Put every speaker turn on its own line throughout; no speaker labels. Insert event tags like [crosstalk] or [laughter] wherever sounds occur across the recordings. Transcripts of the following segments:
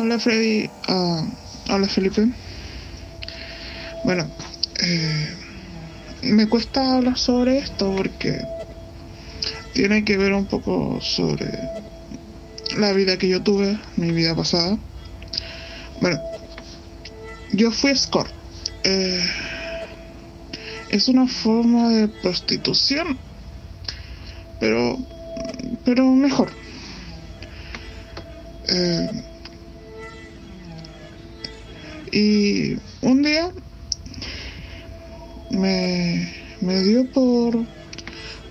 Hola Freddy, Ah, hola Felipe. Bueno, eh, me cuesta hablar sobre esto porque tiene que ver un poco sobre la vida que yo tuve, mi vida pasada. Bueno, yo fui escort. Eh, es una forma de prostitución, pero, pero mejor. Eh, y un día me, me dio por,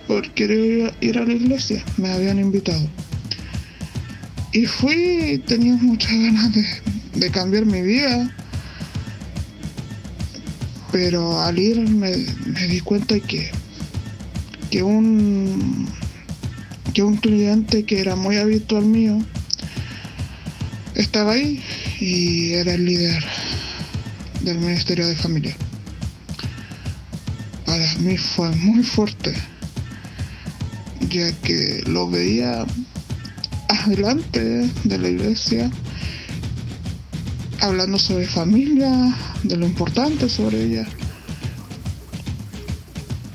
por querer ir a la iglesia, me habían invitado. Y fui, tenía muchas ganas de, de cambiar mi vida, pero al ir me, me di cuenta que, que un que un cliente que era muy habitual mío estaba ahí y era el líder del Ministerio de Familia. Para mí fue muy fuerte, ya que lo veía adelante de la iglesia, hablando sobre familia, de lo importante sobre ella.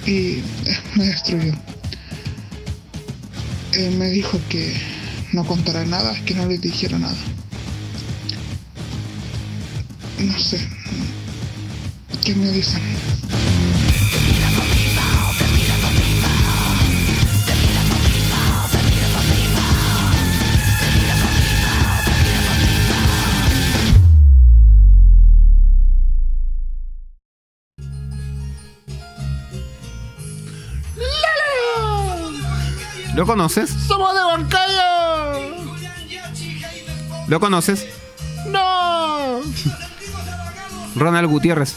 Y eh, me destruyó. Él me dijo que no contara nada, que no le dijera nada. No sé. ¿Qué me dicen?
¿Lo conoces?
¡Somos de Huancayo!
¿Lo conoces?
¡No!
Ronald Gutiérrez.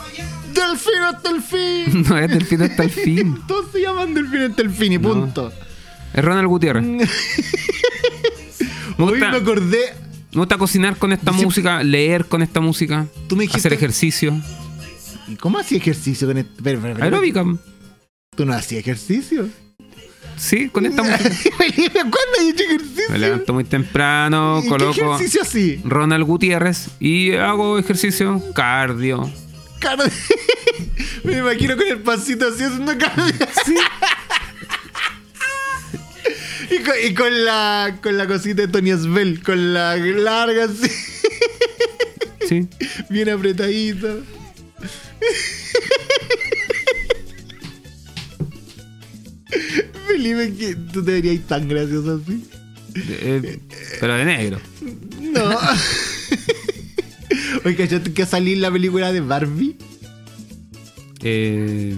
¡Delfino hasta el fin! [laughs]
No es Delfino hasta el fin. [laughs]
Todos se llaman Delfino hasta el fin y
No.
punto.
Es Ronald Gutiérrez. [laughs] Me
Hoy me acordé.
me gusta cocinar con esta
Dice-
música, leer con esta música,
Tú me dijiste-
hacer ejercicio.
¿Y cómo hacía ejercicio con este?
Aeróbica.
¿Tú no hacías ejercicio?
Sí, con esta música.
¿cuándo has hecho ejercicio?
Me levanto muy temprano,
¿Y ¿Qué
coloco
ejercicio así?
Ronald Gutiérrez y hago ejercicio cardio. [laughs]
Me imagino con el pasito así haciendo cardio. [laughs] Y con, y con la con la cosita de Tony Svel, con la larga así, [laughs]
Sí.
bien apretadita. Felipe, que tú te verías tan gracioso así.
Eh, pero de negro.
No. Oye, ¿cachaste que salir la película de Barbie?
Eh,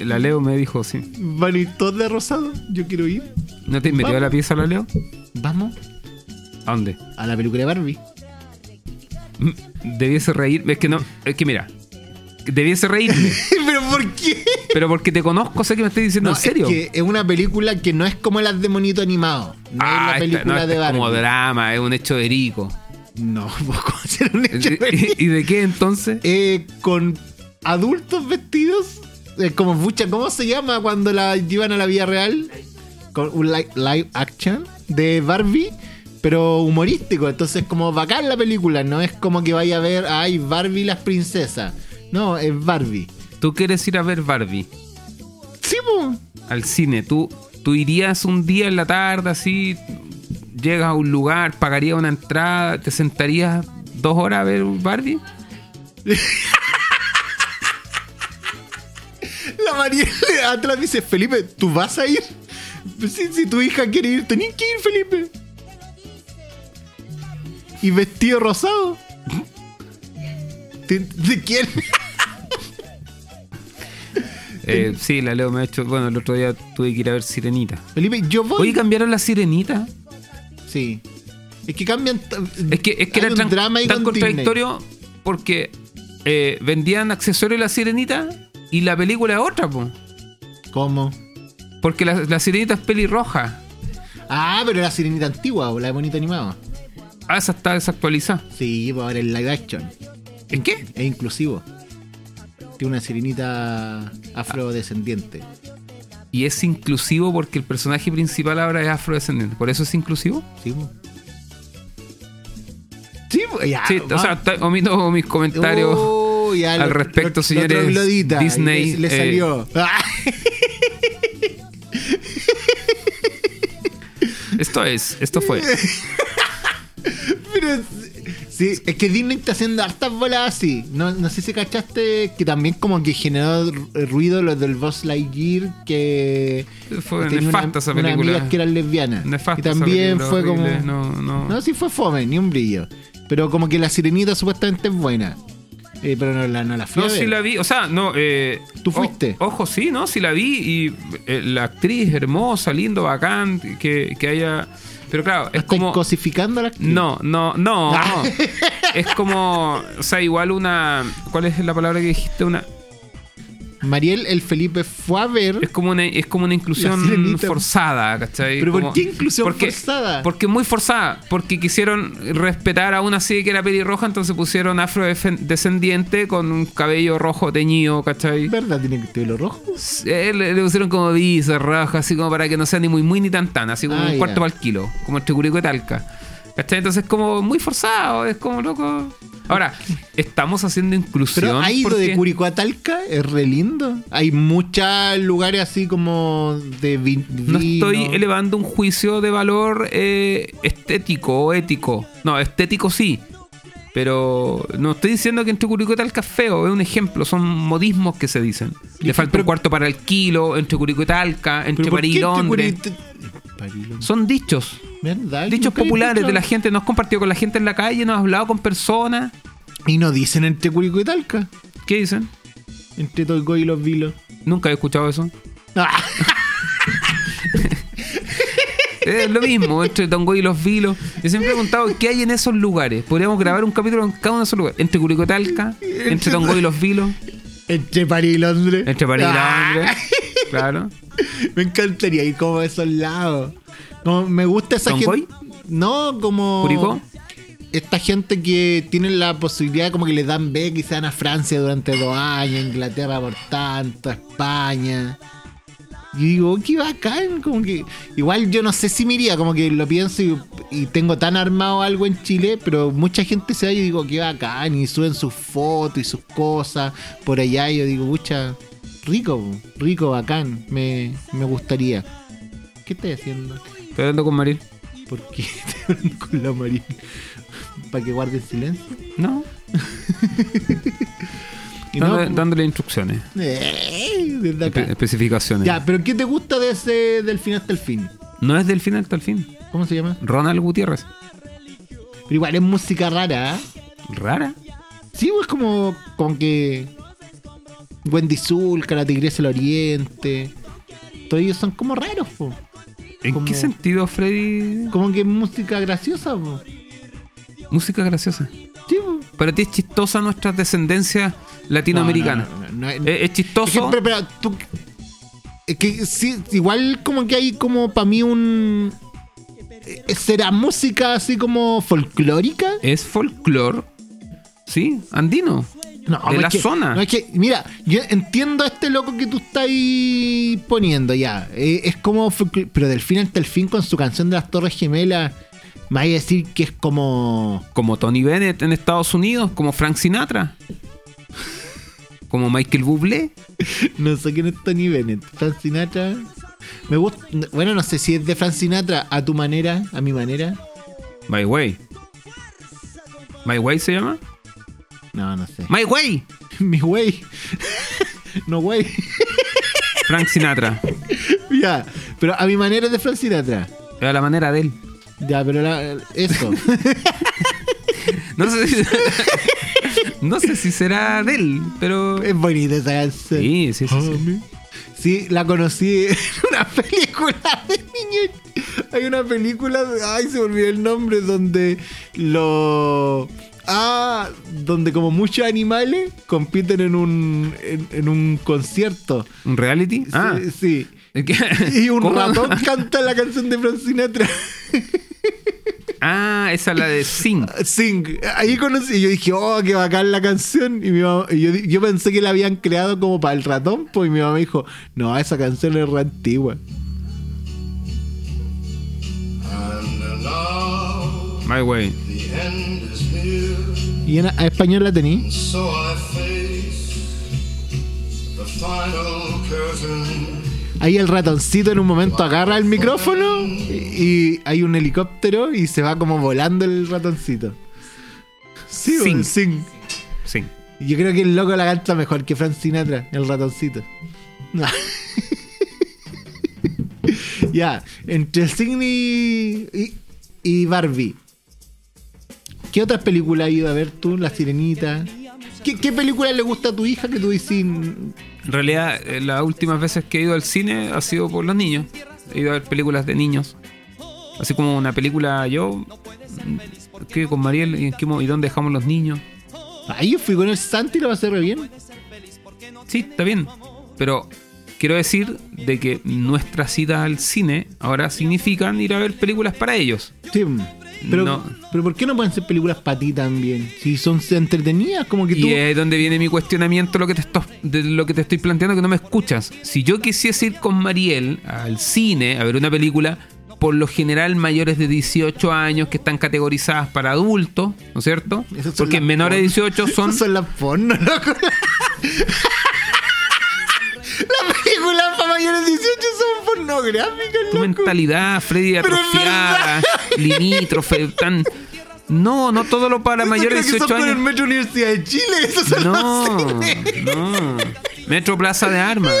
la Leo me dijo, sí.
Van a ir todos de rosado. Yo quiero ir.
¿No te metió a la pieza la Leo?
Vamos
¿A dónde?
a la película de Barbie.
Mm, Debiese reírme. Es que no. Es que mira. Debiese reírme. [laughs]
¿Pero por qué?
pero porque te conozco, sé que me estás diciendo
No,
en serio.
Es que es una película que no es como las de monito animado. No
Ah,
es la
esta-
película
no, esta
de
es
Barbie.
como drama, es un hecho verico.
No, pues ¿cómo hacer un hecho
¿Y de qué entonces?
eh, Con adultos vestidos. eh, como mucha, ¿Cómo se llama cuando la llevan a la vida real? Con un li- live action de Barbie. Pero humorístico, entonces como bacán la película, no es como que vaya a ver, ay, Barbie las princesas. No, es Barbie.
Tú quieres ir a ver Barbie
Sí, po.
al cine. Tú, tú irías un día en la tarde así, llegas a un lugar, pagarías una entrada, te sentarías dos horas a ver Barbie.
La María atrás dice, Felipe, ¿tú vas a ir? Si, si tu hija quiere ir, tenés que ir, Felipe. Y vestido rosado. ¿De, de quién? [laughs]
Eh, sí, la Leo me ha hecho. Bueno, el otro día tuve que ir a ver Sirenita.
Felipe, yo voy.
Oye, cambiaron la Sirenita.
Sí. Es que cambian.
Es que, es que era tan,
drama
tan
con
contradictorio porque eh, vendían accesorios de la Sirenita y la película es otra, po.
¿Cómo?
Porque la, la Sirenita es pelirroja.
Ah, pero la sirenita antigua o la de bonito animado.
Ah, esa está desactualizada.
Sí, pues ahora el live action.
¿En qué?
Es inclusivo. Tiene una sirenita afrodescendiente.
Y es inclusivo porque el personaje principal ahora es afrodescendiente. ¿Por eso es inclusivo?
Sí, pues, ya,
Sí, o sea, omito mis comentarios
ya,
al
lo-
respecto,
lo-
señores. Disney.
Le, le
eh,
salió. [laughs]
esto es, esto fue. [laughs]
Pero sí, es que Disney está haciendo hartas bolas así. No, no sé si cachaste que también como que generó ruido lo del Buzz Lightyear que
Fue
tenía
nefasta
una-
esa película.
amigas que eran lesbianas.
Nefasta
y
esa
también
película,
fue
horrible,
como
No, no.
No, sí fue fome, ni un brillo. Pero como que la sirenita supuestamente es buena. Eh, pero no la, no la fui
No,
a ver.
sí la vi, o sea, no. Eh,
¿Tú
o-
fuiste?
ojo, sí, ¿no? Sí la vi y eh, la actriz hermosa, lindo, bacán, que, que haya. Pero claro, es
¿Estáis
como.
cosificando a la actriz?
No, no, no.
Ah.
no. Es como. O sea, igual una. ¿Cuál es la palabra que dijiste? Una.
Mariel, el Felipe fue a ver.
Es como una, es como una inclusión forzada, ¿cachai?
¿Pero por
Como-
qué inclusión
porque,
forzada?
Porque muy forzada. Porque quisieron respetar a una así que era pelirroja, entonces pusieron afrodescendiente con un cabello rojo teñido, ¿cachai?
¿Verdad? Tiene que pelo rojo.
Eh, le, le pusieron como visas rojas, así como para que no sea ni muy muy ni tan tan, así como
Ah,
un
ya.
cuarto para el kilo, como entre Curicó y Talca. ¿Cachai? Entonces como muy forzado, es como loco. Ahora, estamos haciendo inclusión.
Pero ha ido
porque-
de Curicó a Talca, es re lindo. Hay muchos lugares así como de
No estoy elevando un juicio de valor eh, estético o ético. No, estético sí. Pero no estoy diciendo que entre Curicó y Talca es feo, es un ejemplo, son modismos que se dicen. Le falta un cuarto para el kilo, entre Curicó y Talca,
¿Pero
entre París y Londres. Son dichos.
¿Verdad?
Dichos populares de la gente. Nos has compartido con la gente en la calle, nos has hablado con personas.
Y no dicen entre Curicó y Talca.
¿Qué dicen?
Entre Toigo y los Vilos.
Nunca he escuchado eso.
Ah, [laughs]
Es lo mismo, entre Tongoy y los Vilos. Yo siempre he preguntado qué hay en esos lugares. Podríamos grabar un capítulo en cada uno de esos lugares. Entre Curicó y Talca, entre Tongoy y los Vilos,
entre París y Londres.
entre París y
Ah,
Londres. Claro. [laughs]
Me encantaría ir como a esos lados. Como me gusta esa
¿Tongoy?
gente. No, como.
¿Curicó?
Esta gente que tiene la posibilidad, como que les dan beca y se van a Francia durante dos años, Inglaterra por tanto, España. Y digo, qué bacán, como que. Igual yo no sé si me iría, como que lo pienso y, y tengo tan armado algo en Chile, pero mucha gente se va y digo, qué bacán, y suben sus fotos y sus cosas por allá, y yo digo, pucha, rico, rico, bacán, me, me gustaría. ¿Qué estás haciendo?
Estoy hablando con Maril.
¿Por qué [laughs] estoy hablando con la Marina? ¿Para que guarde silencio?
No, [laughs]
Y no,
dándole, dándole instrucciones,
Eh, desde
espe-
acá.
especificaciones.
Ya, pero ¿qué te gusta de ese del fin hasta el fin?
No es del fin hasta el fin.
¿Cómo se llama?
Ronald Gutiérrez.
Pero igual es música rara, ¿eh?
Rara.
Sí, pues como, como que Wendy Zulka, la Tigresa del Oriente. Todos ellos son como raros, po.
¿En
Como-
qué sentido, Freddy?
Como que música graciosa, po.
Música graciosa.
Sí, po.
Para ti es chistosa nuestra descendencia latinoamericana.
No, no, no,
¿Es, es
Es
chistoso?
que, pero, pero, tú- es que sí, igual como que hay como para mí un... eh, ¿Será música así como folclórica?
Es folclore. Sí, andino.
No,
de
es
la
que-
zona.
No, es que, mira, yo entiendo a este loco que tú estás ahí poniendo ya. Eh, es como, pero del fin hasta el fin con su canción de las Torres Gemelas, me vais a decir que es como...
Como Tony Bennett en Estados Unidos, como Frank Sinatra. Como Michael Bublé. [laughs]
No sé quién es Tony Bennett. Frank Sinatra. Me gusta... Bueno, no sé si es de Frank Sinatra a tu manera, a mi manera.
My Way. My Way se llama.
No, no sé.
My Way. [laughs]
Mi güey. [laughs] no güey. [laughs]
Frank Sinatra.
ya. Pero a mi manera es de Frank Sinatra.
Era la manera de él.
Ya, pero la- eso.
No sé si, no sé si será de él, pero.
es bonita esa canción.
Sí, sí, sí. sí.
Sí, la conocí en una película de niño. Hay una película, ay, se me olvidó el nombre, donde lo... Ah, donde como muchos animales compiten en un, en, en un concierto.
¿Un reality? Ah.
Sí. [laughs] Y un
¿Cómo?
ratón [laughs] canta la canción de Frank Sinatra. [laughs]
Ah, esa es la de Sing.
Sing. Ahí conocí. Y yo dije, oh, qué bacán la canción. Y, mi mamá- y yo, yo pensé que la habían creado como para el ratón. Pues y mi mamá me dijo, no, esa canción es re antigua.
My Way.
¿Y en a español la tení? Ahí el ratoncito en un momento agarra el micrófono y, y hay un helicóptero y se va como volando el ratoncito. Sí,
Sing.
weón, sing.
Sí.
Yo creo que el loco la canta mejor que Frank Sinatra, el ratoncito. [laughs] ya, entre Sing y, y, y Barbie. ¿Qué otras películas has ido a ver tú? La Sirenita. ¿Qué, qué película le gusta a tu hija que tú dices?
En realidad, eh, las últimas veces que he ido al cine ha sido por los niños. He ido a ver películas de niños. Así como una película yo. mm, ¿Qué? Con Mariel. ¿Y, en qué mo- ¿y dónde dejamos los niños?
Ahí yo fui con el Santi y lo pasé re bien.
Sí, está bien. Pero quiero decir de que nuestras citas al cine ahora significan ir a ver películas para ellos.
Sí. Pero,
No.
pero ¿por qué no pueden ser películas para ti también? Si son entretenidas, como que tú...
Y es donde viene mi cuestionamiento lo que te esto- de lo que te estoy planteando que no me escuchas. Si yo quisiese ir con Mariel al cine a ver una película, por lo general mayores de 18 años que están categorizadas para adultos, ¿no es cierto? Porque menores de
porno.
18 son...
Son las porno, loco. [laughs] Las películas para mayores de 18
tu mentalidad, Freddy atrofiada, [laughs] limítrofe, tan... No, no todo lo para
Eso
mayores de
creo que
18
son con el
años.
Metro Universidad de Chile. Son
No, no. Metro Plaza de Armas.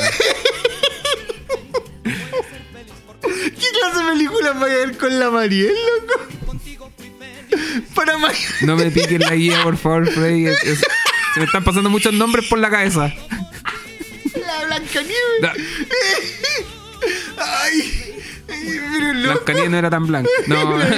¿Qué clase de películas vaya a ver con la Mariel, loco? Para mayores.
No me piquen la guía, por favor, Freddy. Es- es- se me están pasando muchos nombres por la cabeza.
La Blancanieves.
La- [laughs]
Ay, ay.
Blancanieves no era tan blanca. No. [laughs]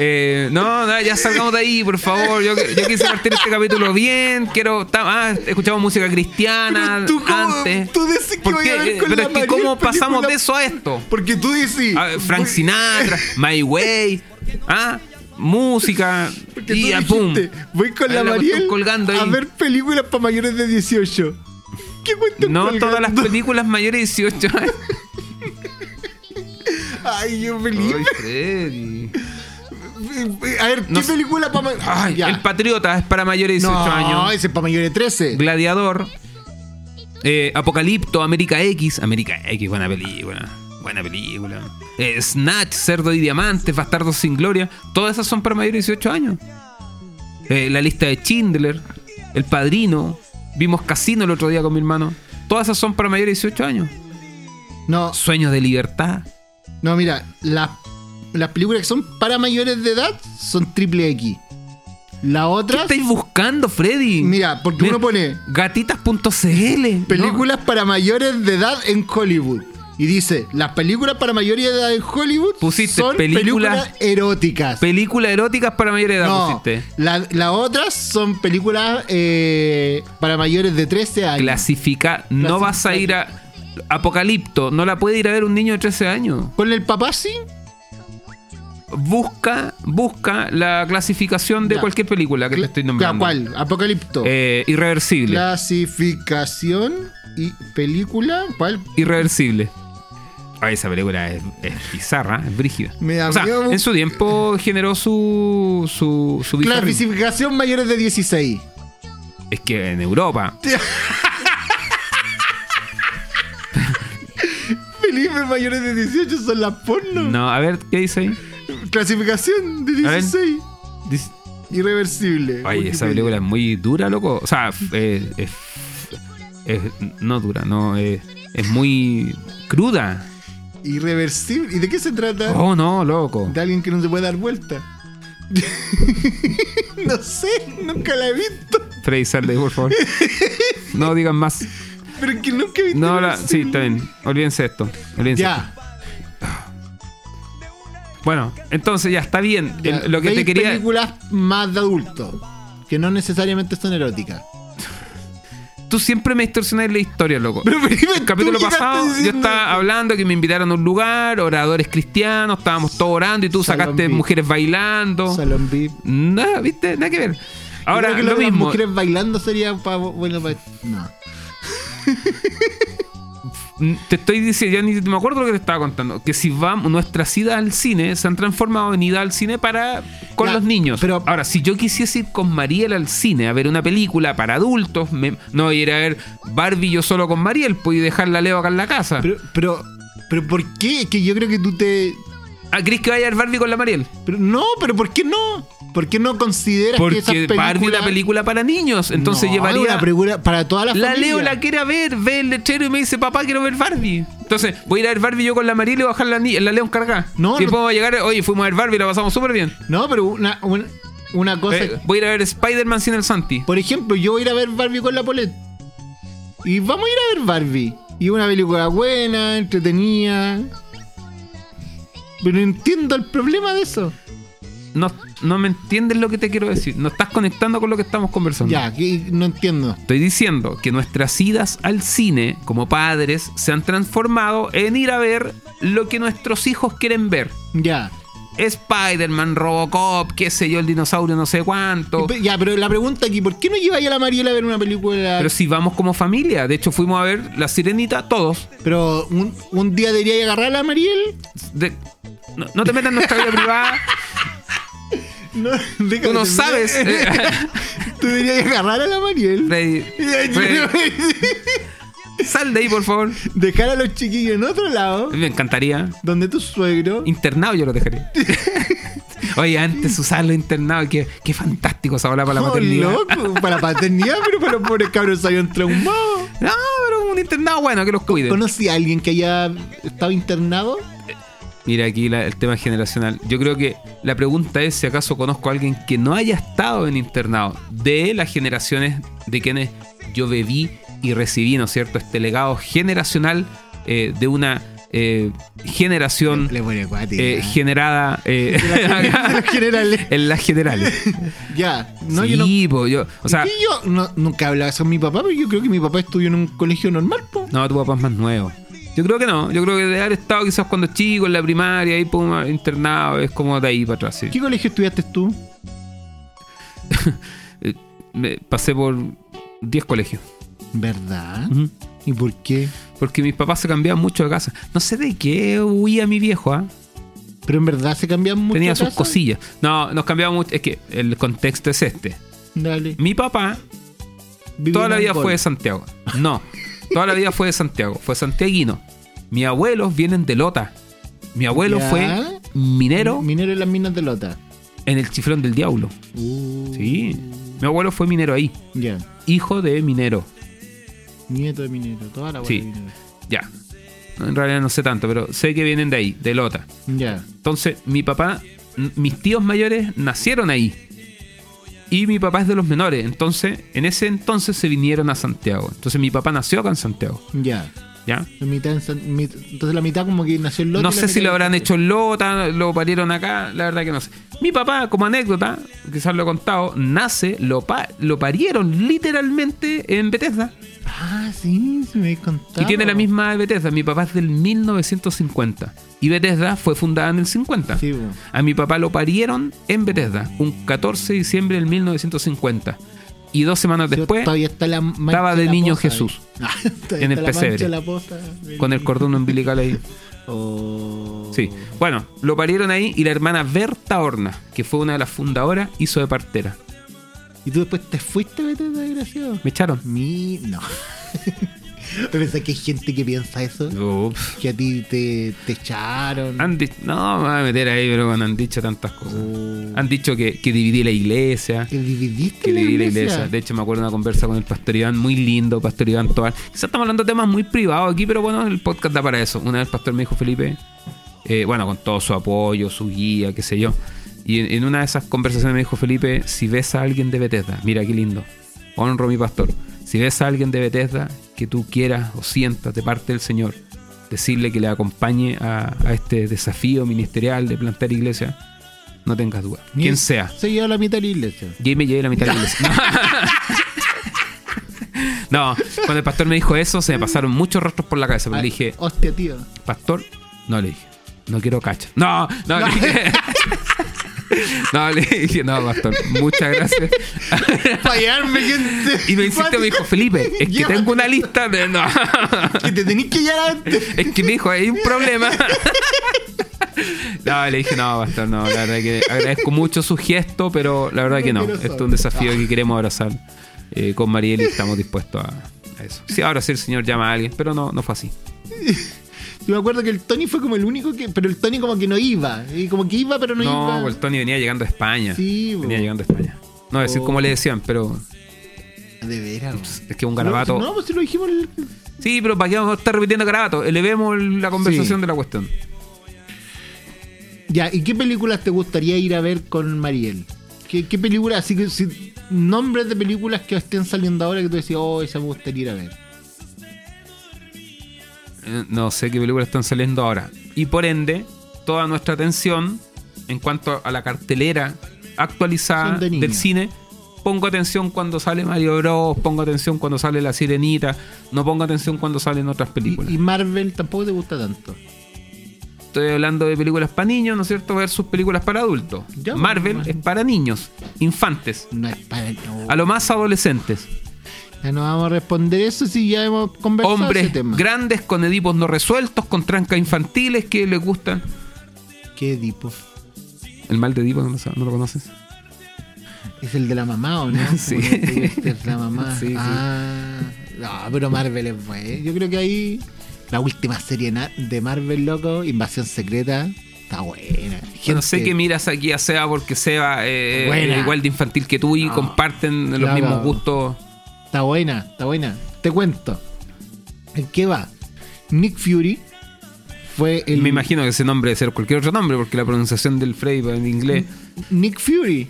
Eh, no, no, ya salgamos de ahí, por favor. Yo, yo quise partir este capítulo bien. Quiero. Ah, escuchamos música cristiana
tú cómo-
antes.
tú decís que
¿Por
voy a ver
Eh,
con
Pero
la
es que, ¿cómo pasamos de eso a esto?
Porque tú dices.
Ah, Frank Sinatra, My Way. Ah, música.
Porque
Y pum.
voy con la
la
Mariel
colgando ahí.
a ver películas para mayores de 18. ¿Qué cuestión
No
colgando?
todas las películas mayores de 18 [laughs] años.
Ay, yo.
Ay, Freddy.
A ver, ¿qué
No
película para mayores?
Ay, El Patriota es para mayores de 18
no,
años.
ese es para mayores de 13.
Gladiador. eh, Apocalipto, América X. América X, buena película. Buena película. Eh, Snatch, Cerdo y Diamantes, Bastardos sin Gloria. Todas esas son para mayores de 18 años. Eh, la lista de Schindler. El Padrino. Vimos Casino el otro día con mi hermano. Todas esas son para mayores de 18 años.
No,
Sueños de libertad.
no, mira, las, las películas que son para mayores de edad son triple X. La
¿Qué
otra,
estáis buscando, Freddy?
mira, porque
Mira,
uno pone
Gatitas.cl.
películas para mayores de edad en Hollywood. Y dice, las películas para mayores de edad en Hollywood
Pusiste
son
películas-
películas eróticas.
Películas eróticas para mayores de edad
no,
pusiste.
la- las otras son películas eh, para mayores de 13 años.
Clasifica. No vas a ir a. Apocalipto. No la puede ir a ver un niño de 13 años.
Con el papá sí.
Busca, busca la clasificación de
Ya.
cualquier película que te estoy nombrando.
¿Cuál? Apocalipto.
Eh, irreversible.
Clasificación y película. ¿Cuál?
Irreversible. Ay, esa película es, es bizarra, es brígida.
Me da
o sea,
miedo.
en su tiempo generó su. su, su.
Clasificación mayores de 16.
Es que en Europa. [laughs]
Felipe, mayores de 18 son las porno.
No, a ver, ¿qué dice ahí?
Clasificación de
A ver.
16.
Dice-
Irreversible.
Oye, esa película es muy dura, loco. O sea, eh, es, es- no dura, no, es, es muy cruda.
Irreversible. ¿Y de qué se trata?
Oh, no, loco.
De alguien que no se puede dar vuelta. [laughs] no sé, nunca la he visto.
Freddy, sal de ahí, por favor. No digan más.
Pero es que nunca he visto.
No, la, sí, está bien. Olvídense de esto. Olvídense esto.
Ya.
Bueno, entonces ya está bien.
ya.
El- lo que te quería.
películas más de adultos. Que no necesariamente son eróticas.
Tú siempre me distorsionas la historia, loco. [laughs]
Pero Felipe,
El capítulo pasado yo estaba hablando que me invitaron a un lugar, oradores cristianos, estábamos todos orando y tú
Salón
sacaste mujeres bailando.
Salón VIP.
Nada, viste, nada que ver. Ahora,
Yo creo que
lo
de las
mismo.
mujeres bailando sería para. Bueno, para. No. [laughs]
Te estoy diciendo, ya ni me acuerdo lo que te estaba contando. Que si vamos, nuestras idas al cine se han transformado en ida al cine para con
Ya,
los niños.
pero-
Ahora, si yo quisiese ir con Mariel al cine a ver una película para adultos, me- no ir a ver Barbie yo solo con Mariel, pues y dejarla Leo acá en la casa.
Pero, pero, pero ¿por qué? Es que yo creo que tú te.
ah, ¿crees que vaya a ver Barbie con la Mariel?
Pero, no, pero ¿por qué no? ¿Por qué no consideras que esas
Porque
películas...
Barbie es una película para niños, entonces
No,
llevaría...
una película para toda la,
La
familia.
Leo la quiere ver, ve el lechero y me dice, papá, quiero ver Barbie. Entonces, voy a ir a ver Barbie yo con la Mariel y bajar la, la León cargada.
No,
y
no-
a llegar, oye, fuimos a ver Barbie y la pasamos súper bien.
No, pero una, una, una cosa...
Eh, voy a ir a ver Spider-Man sin el Santi.
Por ejemplo, yo voy a ir a ver Barbie con la Polet. Y vamos a ir a ver Barbie. Y una película buena, entretenida. Pero no entiendo el problema de eso.
No, no me entiendes lo que te quiero decir. No estás conectando con lo que estamos conversando.
Ya, que no entiendo.
Estoy diciendo que nuestras idas al cine como padres se han transformado en ir a ver lo que nuestros hijos quieren ver.
Ya.
Spider-Man, Robocop, qué sé yo, el dinosaurio no sé cuánto.
Ya, pero la pregunta aquí, ¿por qué no lleváis a la Mariela a ver una película?
Pero si vamos como familia, de hecho fuimos a ver La Sirenita todos.
Pero un, un día debería agarrar a la Mariel.
De- no, no te metas en nuestra vida privada. [laughs]
No,
Tú no sabes. [laughs]
Tú deberías agarrar a la Mariel.
Freddy, Freddy, sal de ahí, por favor.
Dejar a los chiquillos en otro lado,
Me encantaría.
donde tu suegro.
Internado yo lo dejaría. [laughs] Oye, antes usarlo internado, qué, qué fantástico esa bola para la
Oh,
maternidad.
loco, para la paternidad, pero para los pobres cabros salieron traumados.
No, pero un internado bueno que los cuide.
¿Conocí a alguien que haya estado internado?
Mira aquí la- el tema generacional. Yo creo que la pregunta es si acaso conozco a alguien que no haya estado en internado de las generaciones de quienes yo bebí y recibí, ¿no es cierto? Este legado generacional eh, de una eh, generación eh, generada eh, [laughs] en las generales. [laughs]
Ya, no, yo no.
sí, po, yo, o sea,
yo no- nunca hablaba con mi papá, pero yo creo que mi papá estudió en un colegio normal, po.
no, tu papá es más nuevo. Yo creo que no, yo creo que de haber estado quizás cuando chico, en la primaria, ahí pum, internado, es como de ahí para atrás. sí.
¿Qué colegio estudiaste tú? [laughs]
Eh, me pasé por 10 colegios.
¿Verdad? ¿Y por qué?
Porque mis papás se cambiaban mucho de casa. No sé de qué huía mi viejo, ¿ah?
Pero en verdad se cambian mucho.
Tenía
de
sus
casa?
cosillas. No, nos cambiaba mucho. Es que el contexto es este.
Dale.
Mi papá
Vivía
toda la vida
Angol.
fue de Santiago. No, [laughs] toda la vida fue de Santiago. Fue santiaguino. Mis abuelos vienen de Lota. Mi abuelo
Ya.
fue minero
Minero en las minas de Lota.
en el chiflón del diablo.
Uh,
Sí. Mi abuelo fue minero ahí.
Ya.
Hijo de minero.
Nieto de minero. Toda la
Sí.
de minero.
Ya. En realidad no sé tanto, pero sé que vienen de ahí, de Lota.
Ya.
Entonces, mi papá, mis tíos mayores nacieron ahí. Y mi papá es de los menores. Entonces, en ese entonces se vinieron a Santiago. Entonces, mi papá nació acá en Santiago.
Ya.
¿Ya?
La mitad en San- entonces la mitad como que nació en Lota.
No sé si lo
en-
habrán hecho en Lota, lo parieron acá, la verdad que no sé. Mi papá, como anécdota, quizás lo he contado, nace, lo, pa- lo parieron literalmente en Bethesda.
Ah, sí, se me contado.
Y tiene la misma de Bethesda. Mi papá es del 1950. Y Bethesda fue fundada en el 50.
Sí.
A mi papá lo parieron en Bethesda, un 14 de diciembre del 1950. Y dos semanas
Sí,
después,
todavía está la
estaba de
la
niño Jesús. [laughs]
Ah,
En el pesebre. con el cordón umbilical ahí. [laughs]
Oh.
Sí. Bueno, lo parieron ahí y la hermana Berta Horna, que fue una de las fundadoras, hizo de partera.
¿Y tú después te fuiste, Bethesda, desgraciado?
Me echaron.
Mi... No. [laughs] Pensé que hay gente que piensa eso.
Ups.
Que a ti te, te echaron.
Han no, me voy a meter ahí, pero bueno, han dicho tantas cosas.
Oh.
Han dicho que, que dividí la iglesia.
Que dividiste
que
la
dividí la
iglesia.
iglesia. De hecho, me acuerdo de una conversa con el pastor Iván, muy lindo, pastor Iván Tobar. Quizás estamos hablando de temas muy privados aquí, pero bueno, el podcast da para eso. Una vez el pastor me dijo, Felipe, eh, bueno, con todo su apoyo, su guía, qué sé yo. Y en, en una de esas conversaciones me dijo, Felipe, si ves a alguien de Bethesda, mira qué lindo, honro a mi pastor. Si ves a alguien de Bethesda que tú quieras o sientas de parte del Señor, decirle que le acompañe a, a este desafío ministerial de plantar iglesia, no tengas duda.
Ni-
Quien sea.
Se lleva la mitad de la iglesia.
Y me llevé la mitad de la iglesia. [laughs] [laughs] No, cuando el pastor me dijo eso, se me pasaron muchos rostros por la cabeza. Pero le dije,
Hostia, tío.
pastor, no le dije, no quiero cacha. No, no, le dije. [laughs] [laughs] No, le dije, no, pastor, muchas gracias. [laughs]
Fallarme, gente.
Y me insiste, me dijo, Felipe, es que tengo una lista de. No, [laughs]
Que te tenés que llevar antes.
es que me dijo, hay un problema. No, le dije, no, Pastor, no, la verdad que agradezco mucho su gesto, pero la verdad que no. Esto es un desafío que queremos abrazar eh, con Mariel y estamos dispuestos a, a eso. Sí, ahora sí el Señor llama a alguien, pero no, no fue así.
Yo me acuerdo que el Tony fue como el único que. Pero el Tony como que no iba. Y como que iba, pero no,
No,
iba.
pues el Tony venía llegando a España.
Sí, bo.
venía llegando a España. No decir
Oh.
cómo le decían, pero
De veras.
es que un garabato.
No, no, pues si lo dijimos. el-
Sí, pero para qué vamos a estar repitiendo garabato. Elevemos la conversación
Sí.
de la cuestión.
Ya, ¿y qué películas te gustaría ir a ver con Mariel? ¿Qué, qué películas? Así que si, nombres de películas que estén saliendo ahora que tú decías, oh, esa me gustaría ir a ver.
Eh, No sé qué películas están saliendo ahora. Y por ende, toda nuestra atención en cuanto a la cartelera actualizada
de
del cine. Pongo atención cuando sale Mario Bros. Pongo atención cuando sale La Sirenita. No pongo atención cuando salen otras películas.
Y, y Marvel tampoco te gusta tanto.
Estoy hablando de películas para niños, ¿no es cierto? Versus películas para adultos.
Ya,
Marvel
pues,
es para niños, infantes.
No es para.
A lo más adolescentes.
Ya no vamos a responder eso si ya hemos conversado
Hombres
ese tema.
grandes con edipos no resueltos, con trancas infantiles que les gustan.
¿Qué tipo?
El mal de Edipo, ¿no? ¿No lo conoces?
Es el de la mamá, ¿o no? [laughs]
Sí.
Que Es la mamá. [laughs]
Sí, sí.
Ah, no, pero Marvel es bueno. Yo creo que ahí la última serie de Marvel, loco, Invasión Secreta, está buena.
Yo no sé
Gente-
qué miras aquí a Seba porque Seba eh, es igual de infantil que tú y
No.
comparten los
Claro.
mismos gustos.
Está buena, está buena. Te cuento. ¿En qué va? Nick Fury fue el.
Me imagino que ese nombre debe ser cualquier otro nombre porque la pronunciación del Frey en inglés.
Nick Fury.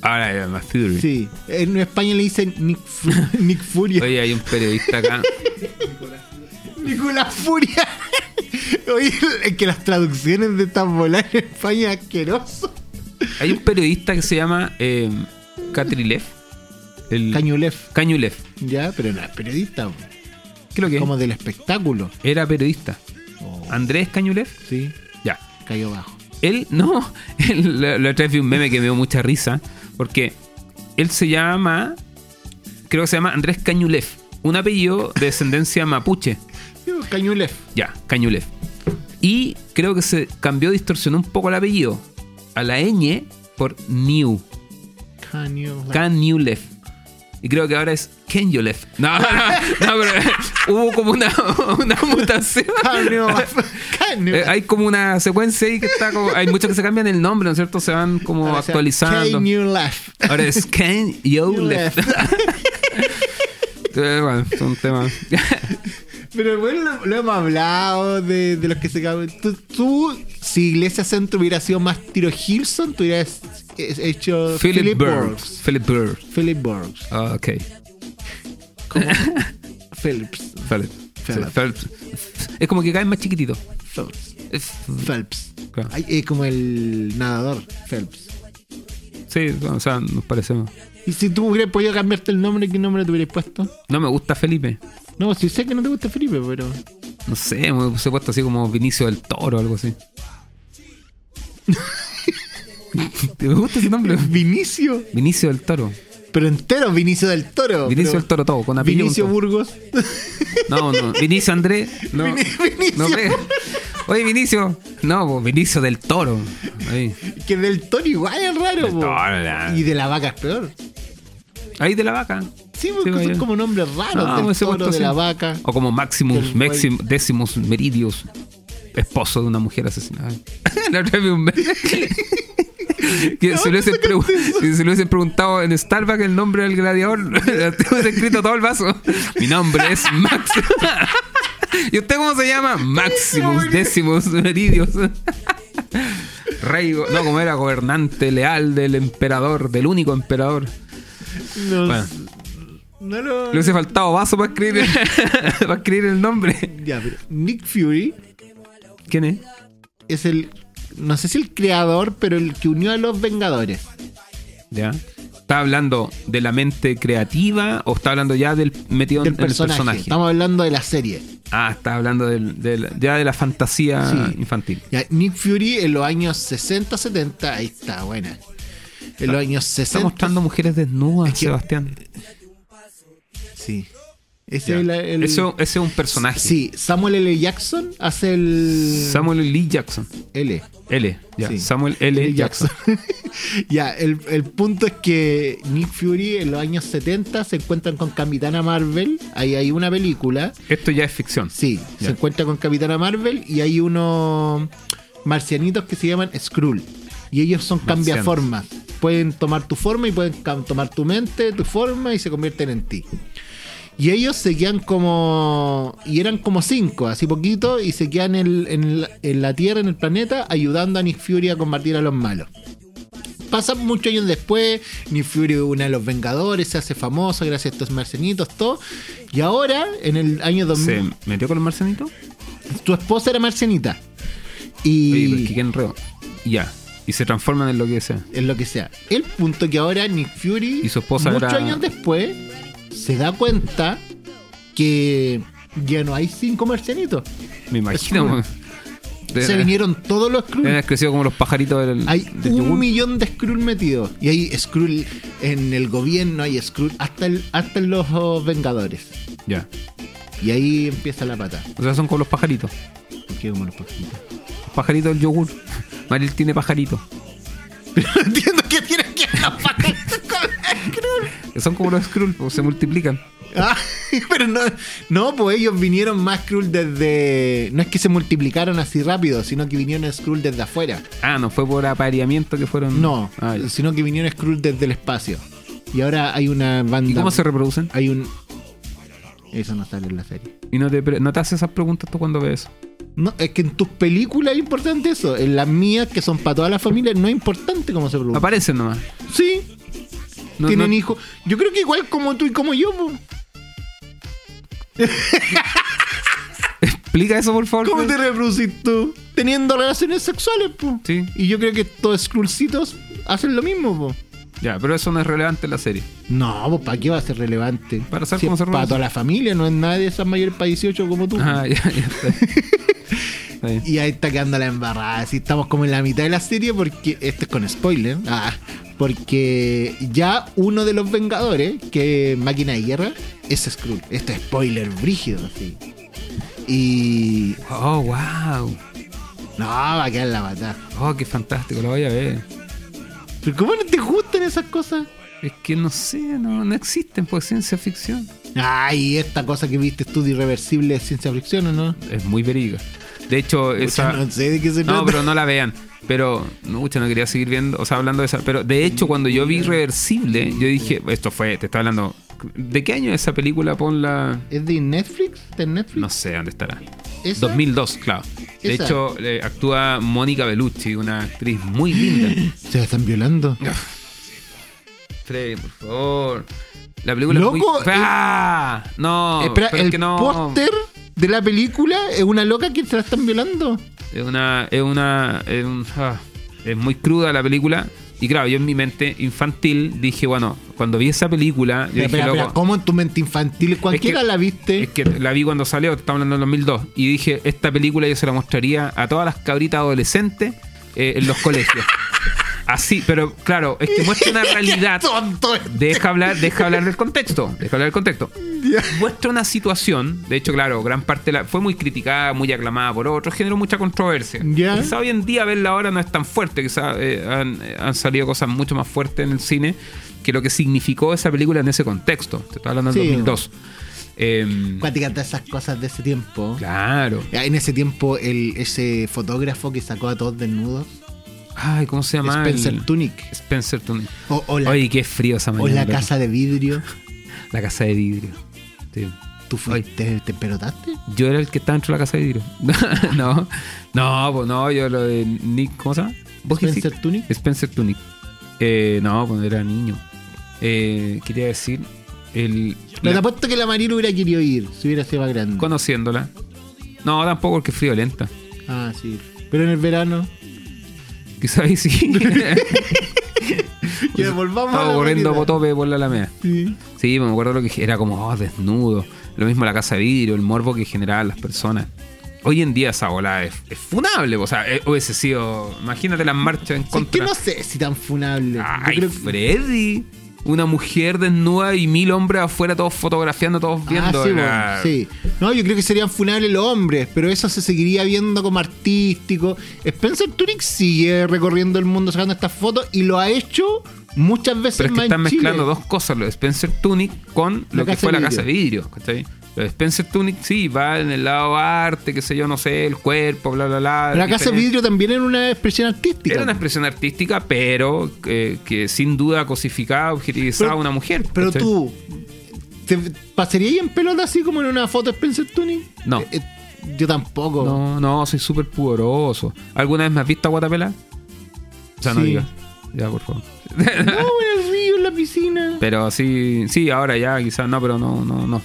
Ahora es más Fury.
Sí. En España le dicen Nick, Fu- [laughs] Nick Fury.
Oye, hay un periodista acá. [laughs]
Nicolás Furia. Oye, es que las traducciones de estas bolas en España es asqueroso.
Hay un periodista que se llama eh, Katrilev. El
Cañulev.
Cañulev.
Ya, pero no es periodista.
¿Qué lo que es?
Como del espectáculo.
Era periodista.
Oh,
Andrés Cañulev.
sí,
Ya.
cayó bajo.
Él, no, [laughs] él, la, la otra vez vi un meme que me dio mucha risa, porque él se llama, creo que se llama Andrés Cañulev, un apellido de descendencia [laughs] mapuche,
Cañulev.
ya, Cañulev. Y creo que se cambió, distorsionó un poco el apellido, a la ñ por New,
Cañulev.
Cañulev. Y creo que ahora es Kenyulev. [laughs] No, no, no, pero hubo como una, una mutación. [laughs]
Cañulev. [laughs]
Eh, hay como una secuencia ahí que está como. Hay muchos que se cambian el nombre, ¿no es cierto? Se van como
Ahora
actualizando. Ahora es Ken Yo
Left.
Left. Eh, bueno, es un tema.
Pero bueno, lo, lo hemos hablado de, de los que se cagan. Tú, tú, si Iglesia Centro hubiera sido más tiro Hilson, tú hubieras hecho
Philip
Burks.
Burks. Philip Burks.
Philip Burks.
Ah, ok.
¿Cómo? [laughs] Phillips.
Philip.
Philip.
Sí, Phelps. Es como que cae más chiquitito.
Phelps.
Es-
Phelps.
Claro.
Ay, es como el nadador, Phelps.
Sí, o sea, nos parecemos.
Y si tú hubieras podido cambiarte el nombre, ¿qué nombre te hubieras puesto?
No me gusta Felipe.
No, si sé que no te gusta Felipe, pero.
No sé, me he puesto así como Vinicio del Toro o algo así. ¿Me gusta ese nombre?
Vinicio.
Vinicio del Toro.
Pero entero, Vinicio del Toro.
Vinicio
pero-
del Toro todo, con apellido.
Vinicio. Burgos.
No, no. Vinicio Andrés. No,
Vini- Vinicio.
no. Oye, Vinicio. No, Vinicio del Toro. Ahí.
Que del Toro igual es raro,
Del. Toro.
Y de la vaca es peor.
Ahí de la vaca.
Sí, porque
Sí,
son como nombres raros.
No,
del
ese
toro,
puesto
de la vaca.
O como Maximus, Maxim, Decimus Meridius, esposo de una mujer asesinada. [laughs] La otra vez un [laughs] que se, lo hubiesen pregu- si se lo hubiesen preguntado en Starbucks el nombre del gladiador, [laughs] te hubiese escrito todo el vaso. Mi nombre es Max. ¿Y usted cómo se llama? Maximus Decimus Meridius. Rey, no, como era gobernante leal del emperador, del único emperador.
No,
Bueno.
no lo.
Le hubiese faltado vaso para escribir, [laughs] para escribir el nombre.
Ya, pero Nick Fury
¿Quién es?
es el. No sé si el creador, pero el que unió a los Vengadores.
¿Ya? ¿Está hablando de la mente creativa o está hablando ya del metido
Del
en el
personaje.
personaje?
Estamos hablando de la serie.
Ah, está hablando del, del- ya de la fantasía
Sí.
infantil.
Ya, Nick Fury en los años 60, 70, ahí está, buena. En los años 60.
Está mostrando mujeres desnudas,
Es que-
Sebastián.
Sí. Ese es la- el-
Eso- ese es un personaje.
Sí, Samuel L. Jackson hace el.
Samuel Lee Jackson.
L.
L. Ya.
Sí.
Samuel L.
L.
Jackson. [laughs]
ya, el, el punto es que Nick Fury en los años 70 se encuentran con Capitana Marvel. Ahí hay una película.
Esto ya es ficción.
Sí, se encuentra con Capitana Marvel y hay unos marcianitos que se llaman Skrull. Y ellos son cambiaformas. Pueden tomar tu forma y pueden tomar tu mente, tu forma y se convierten en ti. Y ellos se quedan como. Y eran como cinco, así poquito, y se quedan en, en la- en la Tierra, en el planeta, ayudando a Nick Fury a combatir a los malos. Pasan muchos años después, Nick Fury es uno de los Vengadores, se hace famoso gracias a estos marcianitos, todo. Y ahora, en el año 2000,
¿Se metió con los marcianitos?
tu esposa era marcianita.
Oye, pero es
Y
que qué enredo. Y Ya. Y se transforman en lo que sea.
en lo que sea. El punto que ahora Nick Fury,
Y su esposa
muchos
era-
años después, se da cuenta que ya no hay cinco marcianitos.
Me imagino. De-
Se vinieron todos los Skrull.
Haber crecido como los pajaritos del,
Hay
del
un
yogur.
millón de Skrull metidos. Y hay Skrull en el gobierno, hay Skrull hasta, el- hasta en los oh, Vengadores.
Ya.
Y ahí empieza la pata.
O sea, son como los pajaritos.
¿Por qué como los pajaritos?
Los pajaritos del yogur. Mariel tiene pajaritos.
No entiendo qué tiene que ver los pajaritos con Skrull.
Son como los Skrull, pues, se multiplican.
Ah, pero no, no, pues ellos vinieron más Skrull desde. No es que se multiplicaron así rápido, sino que vinieron Skrull desde afuera.
Ah, no fue por apareamiento que fueron.
No,
Ah,
sino que vinieron Skrull desde el espacio. Y ahora hay una banda.
¿Y cómo se reproducen?
Hay un. Eso no sale en la serie.
Y no te, no te haces esas preguntas tú cuando ves eso.
No, es que en tus películas es importante eso. En las mías, que son para toda la familia, no es importante cómo se produce.
Aparecen nomás.
Sí,
No-
tienen
no-
hijos. Yo creo que igual como tú y como yo, po.
Explica eso, por favor.
¿Cómo te reproducís tú? Teniendo relaciones sexuales, po.
Sí.
Y yo creo que estos Skrullcitos hacen lo mismo, po.
Ya, pero eso no es relevante en la serie.
No, pues ¿para qué va a ser relevante?
Para saber
Si
se
Para toda la familia, no es nadie de esas mayores para 18 como tú.
Ah, ya, ya [laughs] está.
Y ahí está quedando la embarrada. Así estamos como en la mitad de la serie porque. Este es con spoiler. Ah, porque ya uno de los Vengadores, que es Máquina de Guerra, es Skrull. Este es spoiler brígido, así. Y.
Oh, wow.
No, va a quedar la patada.
Oh, qué fantástico, lo voy a ver.
¿Pero cómo no te gustan esas cosas?
Es que no sé, no, no existen por ciencia ficción.
Ay, esta cosa que viste tú de irreversible es ciencia ficción, ¿o no?
Es muy verídica. De hecho, esa.
No sé de qué se trata.
No, pero no la vean. Pero, no, mucha, no quería seguir viendo, o sea, hablando de esa. Pero de hecho, cuando yo vi Irreversible, yo dije, esto fue, te estaba hablando. ¿De qué año es esa película? Ponla.
¿Es de Netflix? ¿De Netflix?
No sé dónde estará.
¿Esa?
2002, claro. De
Esa.
hecho, eh, actúa Mónica Bellucci, una actriz muy linda. [gasps]
Se la están violando.
Freddy, por favor. La película
Loco,
es muy. ¡Ah! No,
Espera,
pero es
el
que no.
póster de la película es una loca que se la están violando.
Es una. Es una. Es, un- ah, es muy cruda la película. Y claro, yo en mi mente infantil dije, bueno, cuando vi esa película, yo dije,
espera,
loco.
¿cómo en tu mente infantil? Cualquiera
que-
la viste.
Es que la vi cuando salió, estamos hablando del 2002. Y dije, esta película yo se la mostraría a todas las cabritas adolescentes eh, en los colegios. [laughs] Así, pero claro, es que muestra una [laughs] realidad.
Qué tonto.
Deja hablar, deja [laughs] hablar del contexto. Deja hablar del contexto. Muestra una situación, de hecho, claro, gran parte de la, fue muy criticada, muy aclamada por otros, generó mucha controversia.
Ya.
Quizá hoy en día verla ahora no es tan fuerte, quizá eh, han, han salido cosas mucho más fuertes en el cine que lo que significó esa película en ese contexto. Te estoy hablando del
Sí.
2002. Em,
Cuáticas de esas cosas de ese tiempo.
claro.
En ese tiempo, el, ese fotógrafo que sacó a todos desnudos,
Ay, ¿cómo se llama?
Spencer
El-
Tunic.
Spencer Tunic.
O, o la,
Oye, qué frío esa
o
mañana.
la
loco.
casa de vidrio. [laughs]
La casa de vidrio. Sí.
¿Tú fuiste, te pelotaste?
Yo era el que estaba dentro de la casa de vidrio. [laughs] no, no, pues no, yo lo de Nick, ¿cómo se llama? ¿Vos qué
Spencer? Tunic.
Spencer Tunic. Eh, no, cuando era niño. Eh, quería decir, el,
Me
la-
te apuesto que la Marina hubiera querido ir si hubiera sido más grande.
conociéndola. No, tampoco porque es friolenta.
Ah, sí. Pero en el verano.
Quizás ahí sí. [laughs] [laughs]
Ya, volvamos a
Estaba
la
corriendo potope por la alameda.
Sí.
Sí, me acuerdo lo que era como oh, desnudo. Lo mismo la casa de vidrio, el morbo que generaban las personas. Hoy en día esa bola es, es funable. O sea, eh, hubiese sido. Imagínate las marchas en
Sí, es que
contra.
no sé si tan funable. Yo
Ay, Freddy. Una mujer desnuda y mil hombres afuera todos fotografiando, todos viendo.
Ah, sí,
Era-
bueno, sí. No, yo creo que serían funables los hombres, pero eso se seguiría viendo como artístico. Spencer Tunick sigue recorriendo el mundo sacando estas fotos y lo ha hecho muchas veces
Pero es que
más
están
en Chile.
mezclando dos cosas, lo de Spencer Tunic con
La
lo que fue la casa de
vidrio,
¿cachai? Lo de Spencer Tunic sí, va en el lado arte, qué sé yo, no sé, el cuerpo, bla, bla, bla.
Pero la casa de vidrio también era una expresión artística.
Era una expresión artística, pero eh, que sin duda cosificaba, objetivizaba
Pero-
a una mujer.
Pero
¿cachai?
tú, ¿te pasarías ahí en pelota así como en una foto de Spencer Tunick?
No.
Eh, eh, yo tampoco.
No, no, soy súper pudoroso. ¿Alguna vez me has visto a Guatapela? O sea, no digas. Ya, por favor.
No, en el río, en la piscina.
Pero sí, sí, ahora ya quizás no, pero no, no, no.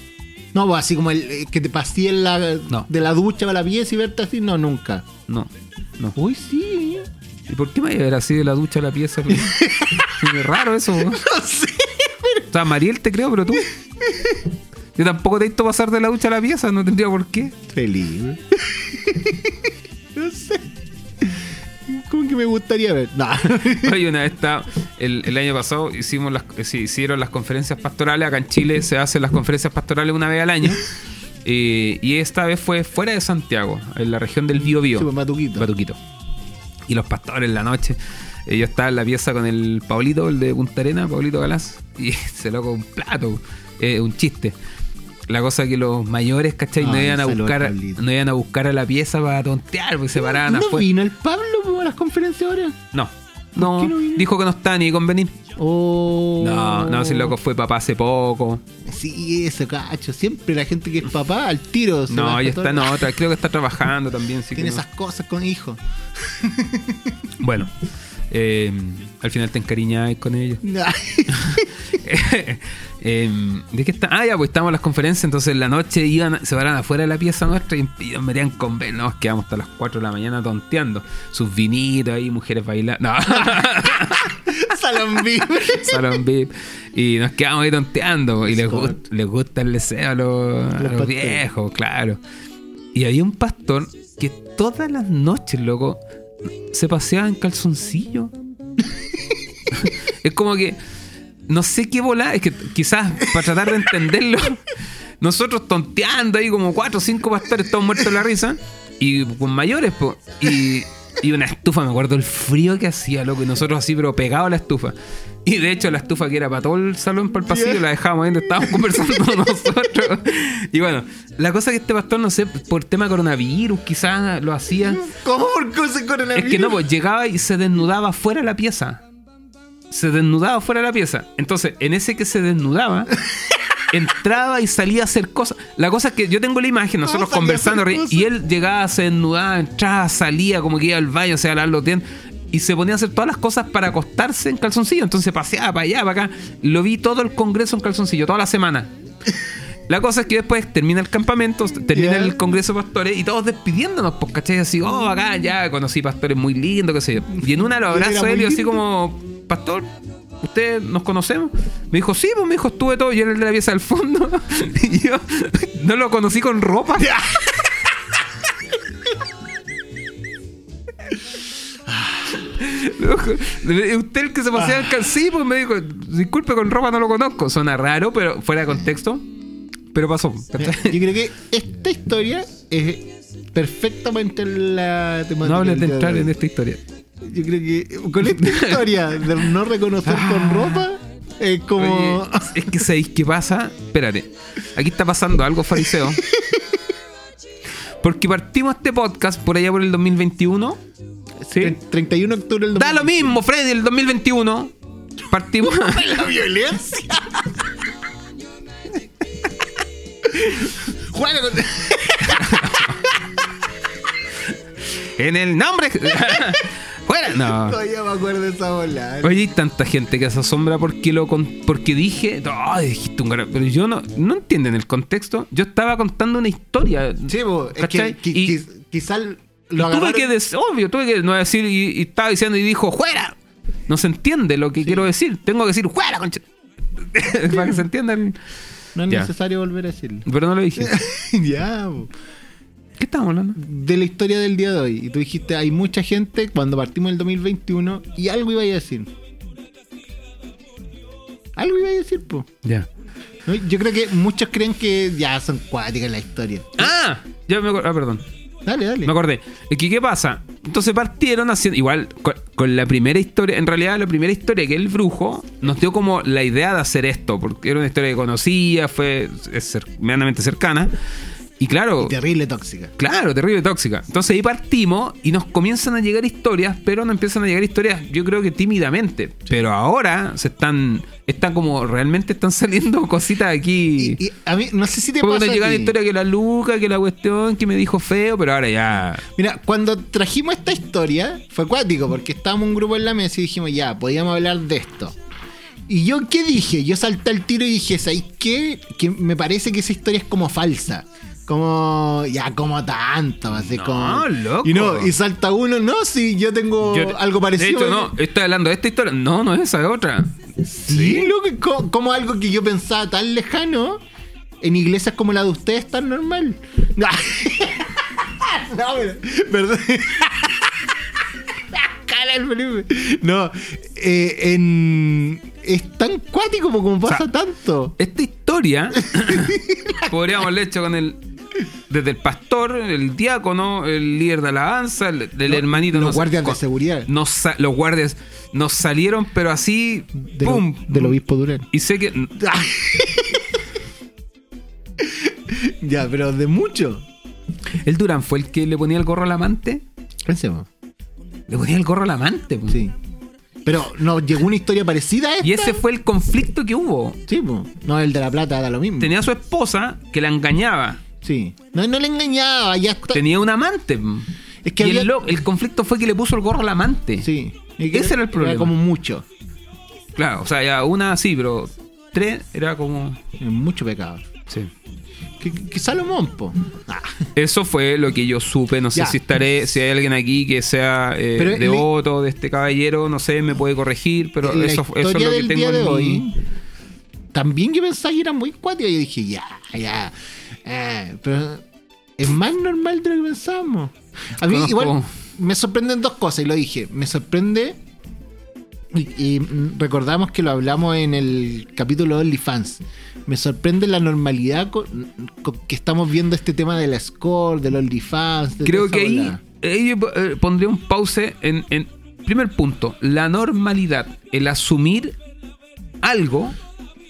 No, pues así como el eh, que te pasé en la,
No.
de la ducha para la pieza y verte así, no, nunca.
No, no.
Uy, sí.
¿Y por qué me iba a ver así de la ducha a la pieza? [laughs] Es raro eso. ¿no?
No sé.
O sea, Mariel te creo, pero tú. Yo tampoco te he visto pasar de la ducha a la pieza, no tendría por qué.
Feliz. no [laughs] sé. ¿Cómo que me gustaría ver? No.
Oye, una vez está, el, el año pasado hicimos las, eh, sí, hicieron las conferencias pastorales. Acá en Chile se hacen las conferencias pastorales una vez al año. [laughs] Eh, y esta vez fue fuera de Santiago, en la región del Bío Bío.
Sí, pues, Matuquito.
Y los pastores en la noche. eh, yo estaba en la pieza con el Paulito, el de Punta Arena, Paulito Galás, y [laughs] se loco un plato, eh, un chiste. La cosa que los mayores, ¿cachai? No iban a buscar, no iban a buscar a la pieza para tontear, porque se paraban
¿No
afuera.
vino el Pablo po, a las conferencias ahora?
No, no, dijo que no está ni con venir.
Oh.
No, no, si el loco fue papá hace poco.
Sí, eso, cacho. Siempre la gente que es papá al tiro. se
No,
todo
está en otra. Creo que está trabajando también. sí que
Tiene
no.
esas cosas con hijos.
Bueno, eh, al final te encariñáis con ellos. [laughs] [laughs] Eh, ¿De qué está? Ah, ya, pues estamos en las conferencias, entonces en la noche iban, se paraban afuera de la pieza nuestra y, y nos metían con ver, nos quedamos hasta las 4 de la mañana tonteando. Sus vinitos ahí, mujeres bailando. No, [laughs]
Salón VIP. [laughs]
salón VIP. Y nos quedamos ahí tonteando. Y les, gust- les gusta el deseo a los, a los
pastores.
viejos, claro. Y había un pastor que todas las noches, loco, se paseaba en calzoncillo. es como que no sé qué volar, es que quizás para tratar de entenderlo, [laughs] nosotros tonteando ahí como cuatro o cinco pastores, todos muertos de la risa, y con mayores, po, y, y una estufa, me acuerdo el frío que hacía, loco, y nosotros así, pero pegados a la estufa. Y de hecho, la estufa que era para todo el salón, para el pasillo, la dejábamos ahí donde estábamos conversando [laughs] nosotros. Y bueno, la cosa que este pastor, no sé, por tema coronavirus, quizás lo hacía.
¿Cómo por se coronavirus?
Es que no, pues llegaba y se desnudaba fuera de la pieza. Se desnudaba fuera de la pieza. Entonces, en ese que se desnudaba, [laughs] entraba y salía a hacer cosas. La cosa es que yo tengo la imagen, nosotros
salía a hacer
conversando, y él llegaba, se desnudaba, entraba, salía, como que iba al baño, o sea, los dientes. Y se ponía a hacer todas las cosas para acostarse en calzoncillo. Entonces paseaba para allá, para acá. Lo vi todo el congreso en calzoncillo, toda la semana. La cosa es que después termina el campamento, termina el congreso de pastores y todos despidiéndonos, pues, ¿cachai? Así, oh, acá ya conocí pastores muy lindos, qué sé yo. Y en una lo abrazo él y así como, pastor, ¿usted nos conocemos? Me dijo, sí, pues me dijo, estuve todo, yo era el de la pieza del fondo. [laughs] y yo no lo conocí con ropa. Usted el que se pasea el cal- Sí, pues me dijo, disculpe, con ropa no lo conozco. Suena raro, pero fuera de contexto. Pero pasó.
Yo creo que esta historia es perfectamente la temática.
No hables de entrar en esta historia.
Yo creo que con esta [laughs] historia de no reconocer con ropa es como.
Oye, es que sabéis qué pasa. Espérate. Aquí está pasando algo fariseo. Porque partimos este podcast por allá por el 2021. ¿Sí?
Tre- 31 de octubre del
Da lo mismo, Freddy, el 2021. Partimos. [laughs]
La violencia. Juega con-
en el nombre. [laughs] Fuera. No. [laughs]
Todavía me acuerdo de esa bola.
Oye, hay tanta gente que se asombra porque lo con- porque dije, "Ay, dijiste un gar-". pero yo no no entienden el contexto. Yo estaba contando una historia.
Sí, po, es que,
Y-
qui- quizás lo
Y tuve
agarraron-
que decir, obvio, tuve que no decir y, y estaba diciendo y dijo, ¡fuera! No se entiende lo que quiero decir. Tengo que decir, ¡fuera, concha! [laughs] Para que se entienda. el-
No es
Ya.
necesario volver a decirlo.
Pero no lo dije. [laughs]
ya, po.
¿Qué estamos hablando?
de la historia del día de hoy. Y tú dijiste, hay mucha gente cuando partimos el 2021 y algo iba a decir. Algo iba a decir, po.
Ya.
¿No? Yo creo que muchos creen que ya son cuáticas la historia.
Ah, ya me acordé. Ah, perdón.
Dale, dale.
Me acordé. Que, ¿qué pasa? Entonces partieron haciendo. Igual, con, con la primera historia. En realidad, la primera historia que el brujo nos dio como la idea de hacer esto. Porque era una historia que conocía, fue medianamente cercana. Y claro.
Terrible tóxica.
Claro, terrible tóxica. Entonces ahí partimos y nos comienzan a llegar historias, pero no empiezan a llegar historias, yo creo que tímidamente. Pero ahora se están, están como, realmente están [laughs] saliendo cositas aquí.
Y, y a mí, no sé si te pasa.
nos
a
llegan
ti.
historias que la Luca, que la cuestión, que me dijo feo, pero ahora ya.
Mira, cuando trajimos esta historia, fue acuático, porque estábamos un grupo en la mesa y dijimos, ya, podíamos hablar de esto. Y yo, ¿qué dije? Yo salté al tiro y dije, ¿sabes qué? Que me parece que esa historia es como falsa. Como, ya, como tanto, así
No,
como.
loco.
Y no, y salta uno, no, si yo tengo
Yo-
algo parecido.
De hecho, no, estoy hablando de esta historia. No, no es esa, es otra.
Sí, loco, co- como, algo que yo pensaba tan lejano, en iglesias como la de ustedes tan normal. [laughs] no, pero, perdón. [laughs] No, eh, en, es tan cuático como pasa
sea,
tanto.
Esta historia [laughs] podríamos haberla hecho con el. Desde el pastor, el diácono, el líder de alabanza, el, hermanito.
Los guardias de seguridad
nos los guardias nos salieron, pero así.
del,
¡Pum!
del obispo Durán.
Y sé que. [laughs]
Ya, pero de mucho.
El Durán fue el que le ponía el gorro al amante.
Pensemos.
Le ponía el gorro al amante. po.
Sí. Pero no llegó una historia parecida a esta.
Y ese fue el conflicto que hubo.
Sí, po. no el de la plata da lo mismo.
Tenía a su esposa que la engañaba.
Sí. No, no le engañaba, ya está.
Tenía un amante. po.
Es que
y
había-
el, lo- el conflicto fue que le puso el gorro al amante.
Sí.
Ese era el problema.
como mucho.
Claro, o sea, ya una sí, pero tres era como.
Mucho pecado.
Sí.
Que, que Salomón, po. Ah.
Eso fue lo que yo supe. No sé
Ya.
si estaré, si hay alguien aquí que sea eh, devoto de este caballero, no sé, me puede corregir, pero eso, eso es lo que tengo en
hoy. También yo pensaba que era muy cuática. Y yo dije, ya, ya. Eh, pero es más normal de lo que pensábamos. A mí,
Conozco-
igual, me sorprenden dos cosas. Y lo dije. Me sorprende. Y, y, recordamos que lo hablamos en el capítulo de OnlyFans. Me sorprende la normalidad con, con que estamos viendo este tema de la score, del OnlyFans. de
Creo que ahí, ahí eh, pondría un pause en, en primer punto, la normalidad, el asumir algo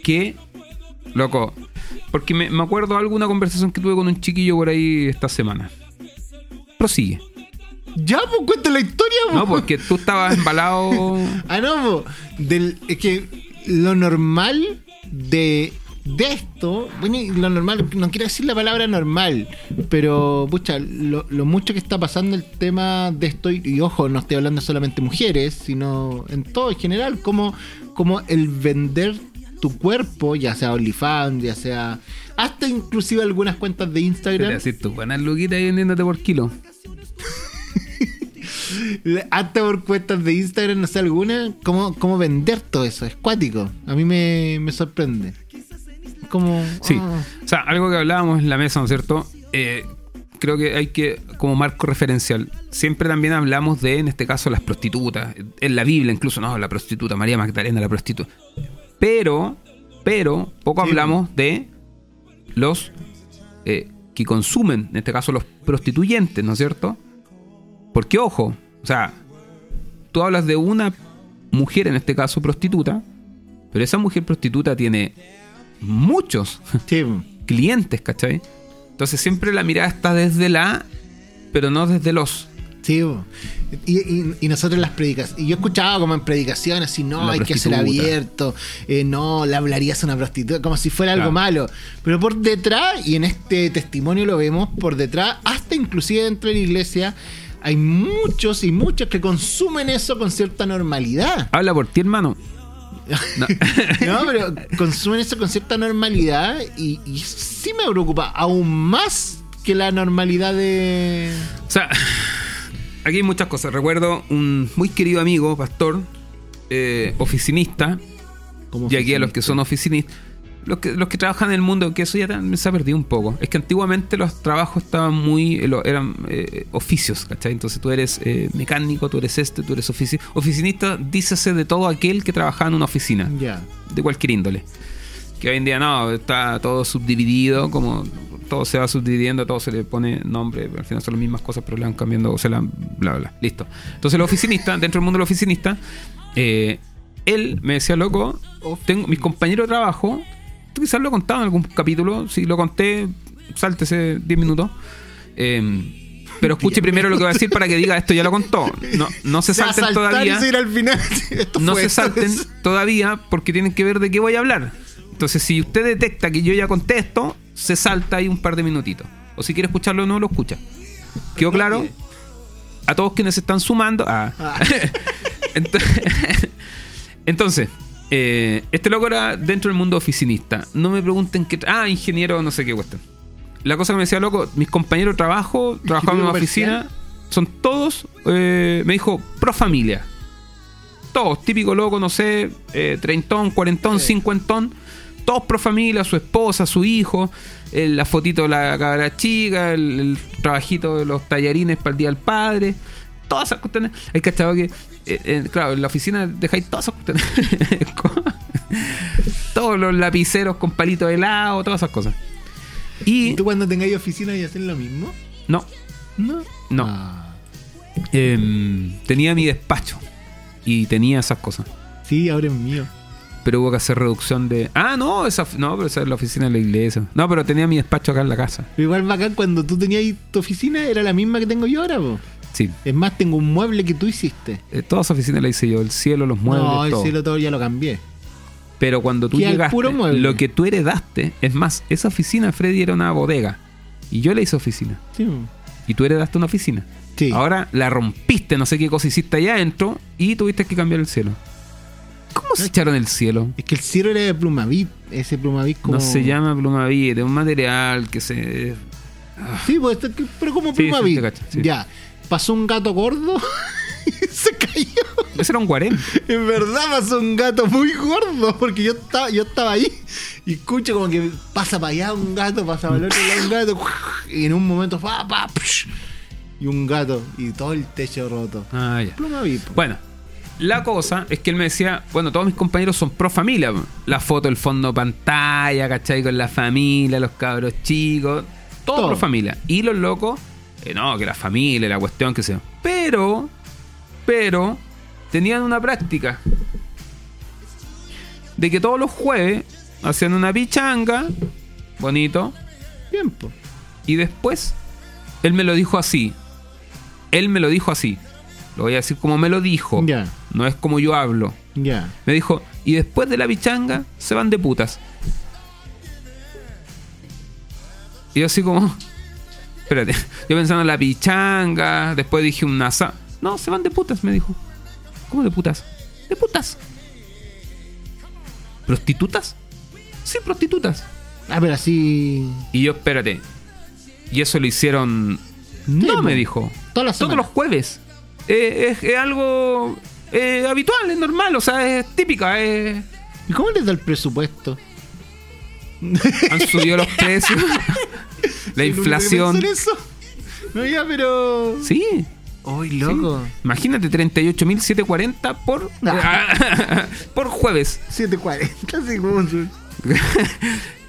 que, loco, porque me, me acuerdo de alguna conversación que tuve con un chiquillo por ahí esta semana. Prosigue.
Ya, pues cuenta la historia,
No,
po.
porque tú estabas embalado. [laughs]
Ah, no, po. Del, es que lo normal de, de esto, bueno, lo normal, no quiero decir la palabra normal, pero, pucha, lo, lo mucho que está pasando el tema de esto, y, y ojo, no estoy hablando solamente de mujeres, sino en todo en general, como, como el vender tu cuerpo, ya sea OnlyFans, ya sea hasta inclusive algunas cuentas de Instagram,
decir tú, buenas luquitas ahí vendiéndote por kilo. [laughs]
hasta por cuentas de Instagram, no sé alguna, cómo, cómo vender todo eso, es cuático. A mí me, me sorprende. Como.
Sí.
ah,
O sea, algo que hablábamos en la mesa, ¿no es cierto? Eh, creo que hay que, como marco referencial, siempre también hablamos de, en este caso, las prostitutas. En la Biblia, incluso, no, la prostituta, María Magdalena, la prostituta. Pero, pero, poco
Sí.
hablamos de los eh, que consumen, en este caso, los prostituyentes, ¿no es cierto? Porque, ojo, o sea, tú hablas de una mujer, en este caso, prostituta, pero esa mujer prostituta tiene muchos
sí.
clientes, ¿cachai? Entonces siempre la mirada está desde la, pero no desde los.
Sí, y, y- y nosotros las predicaciones, y yo escuchaba como en predicaciones, así, no,
La
hay que ser abierto, eh, no, le hablarías a una prostituta, como si fuera algo malo. Pero por detrás, y en este testimonio lo vemos, por detrás, hasta inclusive dentro de la iglesia, hay muchos y muchos que consumen eso con cierta normalidad.
Habla por ti, hermano. No. [laughs]
No, pero consumen eso con cierta normalidad y, y sí me preocupa aún más que la normalidad de...
O sea, aquí hay muchas cosas. Recuerdo un muy querido amigo, pastor, eh, oficinista, y aquí a los que son oficinistas, los que, los que trabajan en el mundo, que eso ya se ha perdido un poco. Es que antiguamente los trabajos estaban muy. eh, eran eh, oficios, ¿cachai? Entonces tú eres eh, mecánico, tú eres este, tú eres ofici oficinista. Dícese de todo aquel que trabajaba en una oficina,
Ya.
de cualquier índole. Que hoy en día no, está todo subdividido, como todo se va subdividiendo, todo se le pone nombre, al final son las mismas cosas, pero le van cambiando, o se la bla, bla. Listo. Entonces, el oficinista, dentro del mundo del oficinista, eh, él me decía, loco, tengo mis compañeros de trabajo, tú quizás lo he contado en algún capítulo, si lo conté, sáltese 10 minutos. eh, pero escuche primero lo que voy a decir para que diga esto ya lo contó. No, no se salten todavía
y seguir al final. [laughs] Esto
no se salten todavía porque tienen que ver de qué voy a hablar. Entonces, si usted detecta que yo ya contesto, se salta ahí un par de minutitos. O si quiere escucharlo, no lo escucha. ¿Quedó claro? A todos quienes se están sumando. Ah.
Ah. [laughs] [laughs]
Entonces, eh, este loco era dentro del mundo oficinista. No me pregunten qué. Ah, ingeniero, no sé qué cuestión. La cosa que me decía, loco, mis compañeros de trabajo, trabajaban en una oficina, son todos, eh, me dijo, pro familia. Todos, típico loco, no sé, eh, treintón, cuarentón, cincuentón. Todos pro familia, su esposa, su hijo, eh, la fotito de la cabra chica, el, el trabajito de los tallarines para el día del padre. Todas esas cuestiones. Hay cachado que, eh, eh, claro, en la oficina dejáis todas esas cuestiones. [laughs] todos los lapiceros con palito de helado, todas esas cosas.
¿Y
Y
tú cuando tengáis oficina y hacer lo mismo?
no,
No.
no.
Ah.
Em, tenía mi despacho y tenía esas cosas.
Sí, ahora es mío.
Pero hubo que hacer reducción de. Ah, no, esa, no, pero esa es la oficina de la iglesia. No, pero tenía mi despacho acá en la casa.
Pero igual bacán cuando tú tenías tu oficina era la misma que tengo yo ahora, po.
Sí.
Es más, tengo un mueble que tú hiciste.
Eh, todas esas oficinas la hice yo, el cielo, los muebles,
no, el
todo.
cielo todo ya lo cambié.
Pero cuando tú llegaste,
puro
lo que tú heredaste, es más, esa oficina, Freddy, era una bodega. Y yo le hice oficina.
Sí.
Y tú heredaste una oficina.
Sí.
Ahora la rompiste, no sé qué cosa hiciste allá adentro, y tuviste que cambiar el cielo. ¿Cómo se echaron el cielo?
Es que el cielo era de plumavit. Ese plumavit como...
No se llama plumavit, es un material que se.
Sí, pues, esto que- pero como
sí,
plumavit.
sí.
Ya. Pasó un gato gordo [laughs] y se cayó.
Ese era un guarén.
En verdad pasó un gato muy gordo porque yo estaba, yo estaba ahí y escucho como que pasa para allá un gato, pasa para el otro lado un gato [laughs] y en un momento pa, pa, psh, y un gato y todo el techo roto.
Ah, ya.
Plumavit.
Bueno, la cosa es que él me decía, bueno, todos mis compañeros son pro familia. La foto, el fondo pantalla, ¿cachai? Con la familia, los cabros chicos, todo,
Todo.
pro familia. Y los locos, eh, no, que la familia, la cuestión, que sea. Pero, pero, tenían una práctica de que todos los jueves hacían una pichanga, bonito,
Bien, po.
y después, él me lo dijo así. Él me lo dijo así. Lo voy a decir como me lo dijo.
Ya,
No es como yo hablo.
ya.
Me dijo, y después de la pichanga se van de putas. Y yo así como... [laughs] Espérate. Yo pensando en la pichanga, después dije un asa. No, se van de putas, me dijo. ¿Cómo de putas? De putas. ¿Prostitutas? Sí, prostitutas.
Ah, pero así.
Y yo, espérate. Y eso lo hicieron... No, me dijo.
Todas las
Todos los jueves. Eh, es, es algo eh, habitual, es normal, o sea, es típica. es-
¿Y cómo les da el presupuesto? [laughs]
han subido los precios. [laughs] la
¿El único que
inflación.
eso? No, ya, pero.
Sí.
¡Ay,
sí.
loco!
Imagínate 38.740 por,
Ah. [laughs]
por jueves.
740, sí,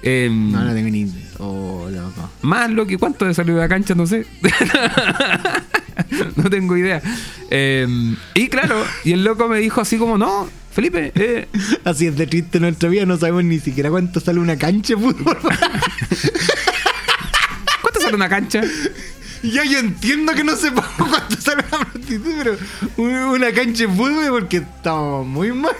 Em,
No, no tengo ni. Oh, loco.
Más lo que cuánto de salir de la cancha, no sé. [laughs] no tengo idea. Em, y claro, y el loco me dijo así como, no, Felipe, eh, [laughs]
Así es de triste nuestra vida, no sabemos ni siquiera cuánto sale una cancha de fútbol. [laughs]
¿cuánto sale una cancha?
ya yo entiendo que no sepa cuánto sale una prostituta, pero un- una cancha de fútbol porque estamos muy mal.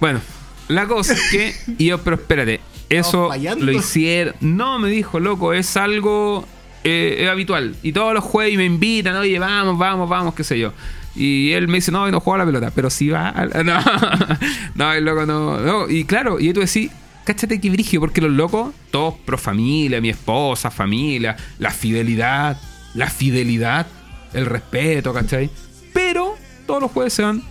Bueno, la cosa es que. Y yo, pero espérate, eso
fallando.
lo hicieron. No, me dijo, loco, es algo eh, es habitual. Y todos los jueves me invitan, oye, vamos, vamos, vamos, qué sé yo. Y él me dice, no, no juega la pelota, pero si va. [laughs] No, no, el loco no, no. Y claro, y tú decís, cáchate que brigio, porque los locos, todos pro familia, mi esposa, familia, la fidelidad, la fidelidad, el respeto, ¿cachai? Pero todos los jueves se van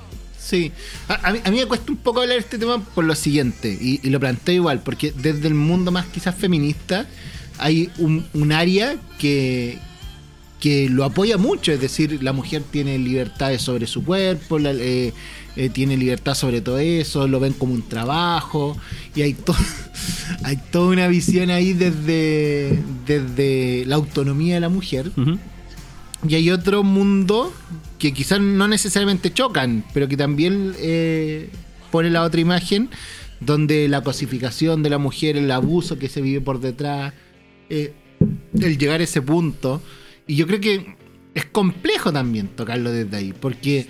Sí. A, a mí, a mí me cuesta un poco hablar de este tema por lo siguiente, y, lo planteo igual, porque desde el mundo más quizás feminista hay un, área que, que lo apoya mucho, es decir, la mujer tiene libertades sobre su cuerpo, eh, eh, tiene libertad sobre todo eso, lo ven como un trabajo, y hay, to- [laughs] hay toda una visión ahí desde, desde la autonomía de la mujer.
Ujú.
Y hay otro mundo que quizás no necesariamente chocan, pero que también eh, pone la otra imagen, donde la cosificación de la mujer, el abuso que se vive por detrás, eh, el llegar a ese punto. Y yo creo que es complejo también tocarlo desde ahí, porque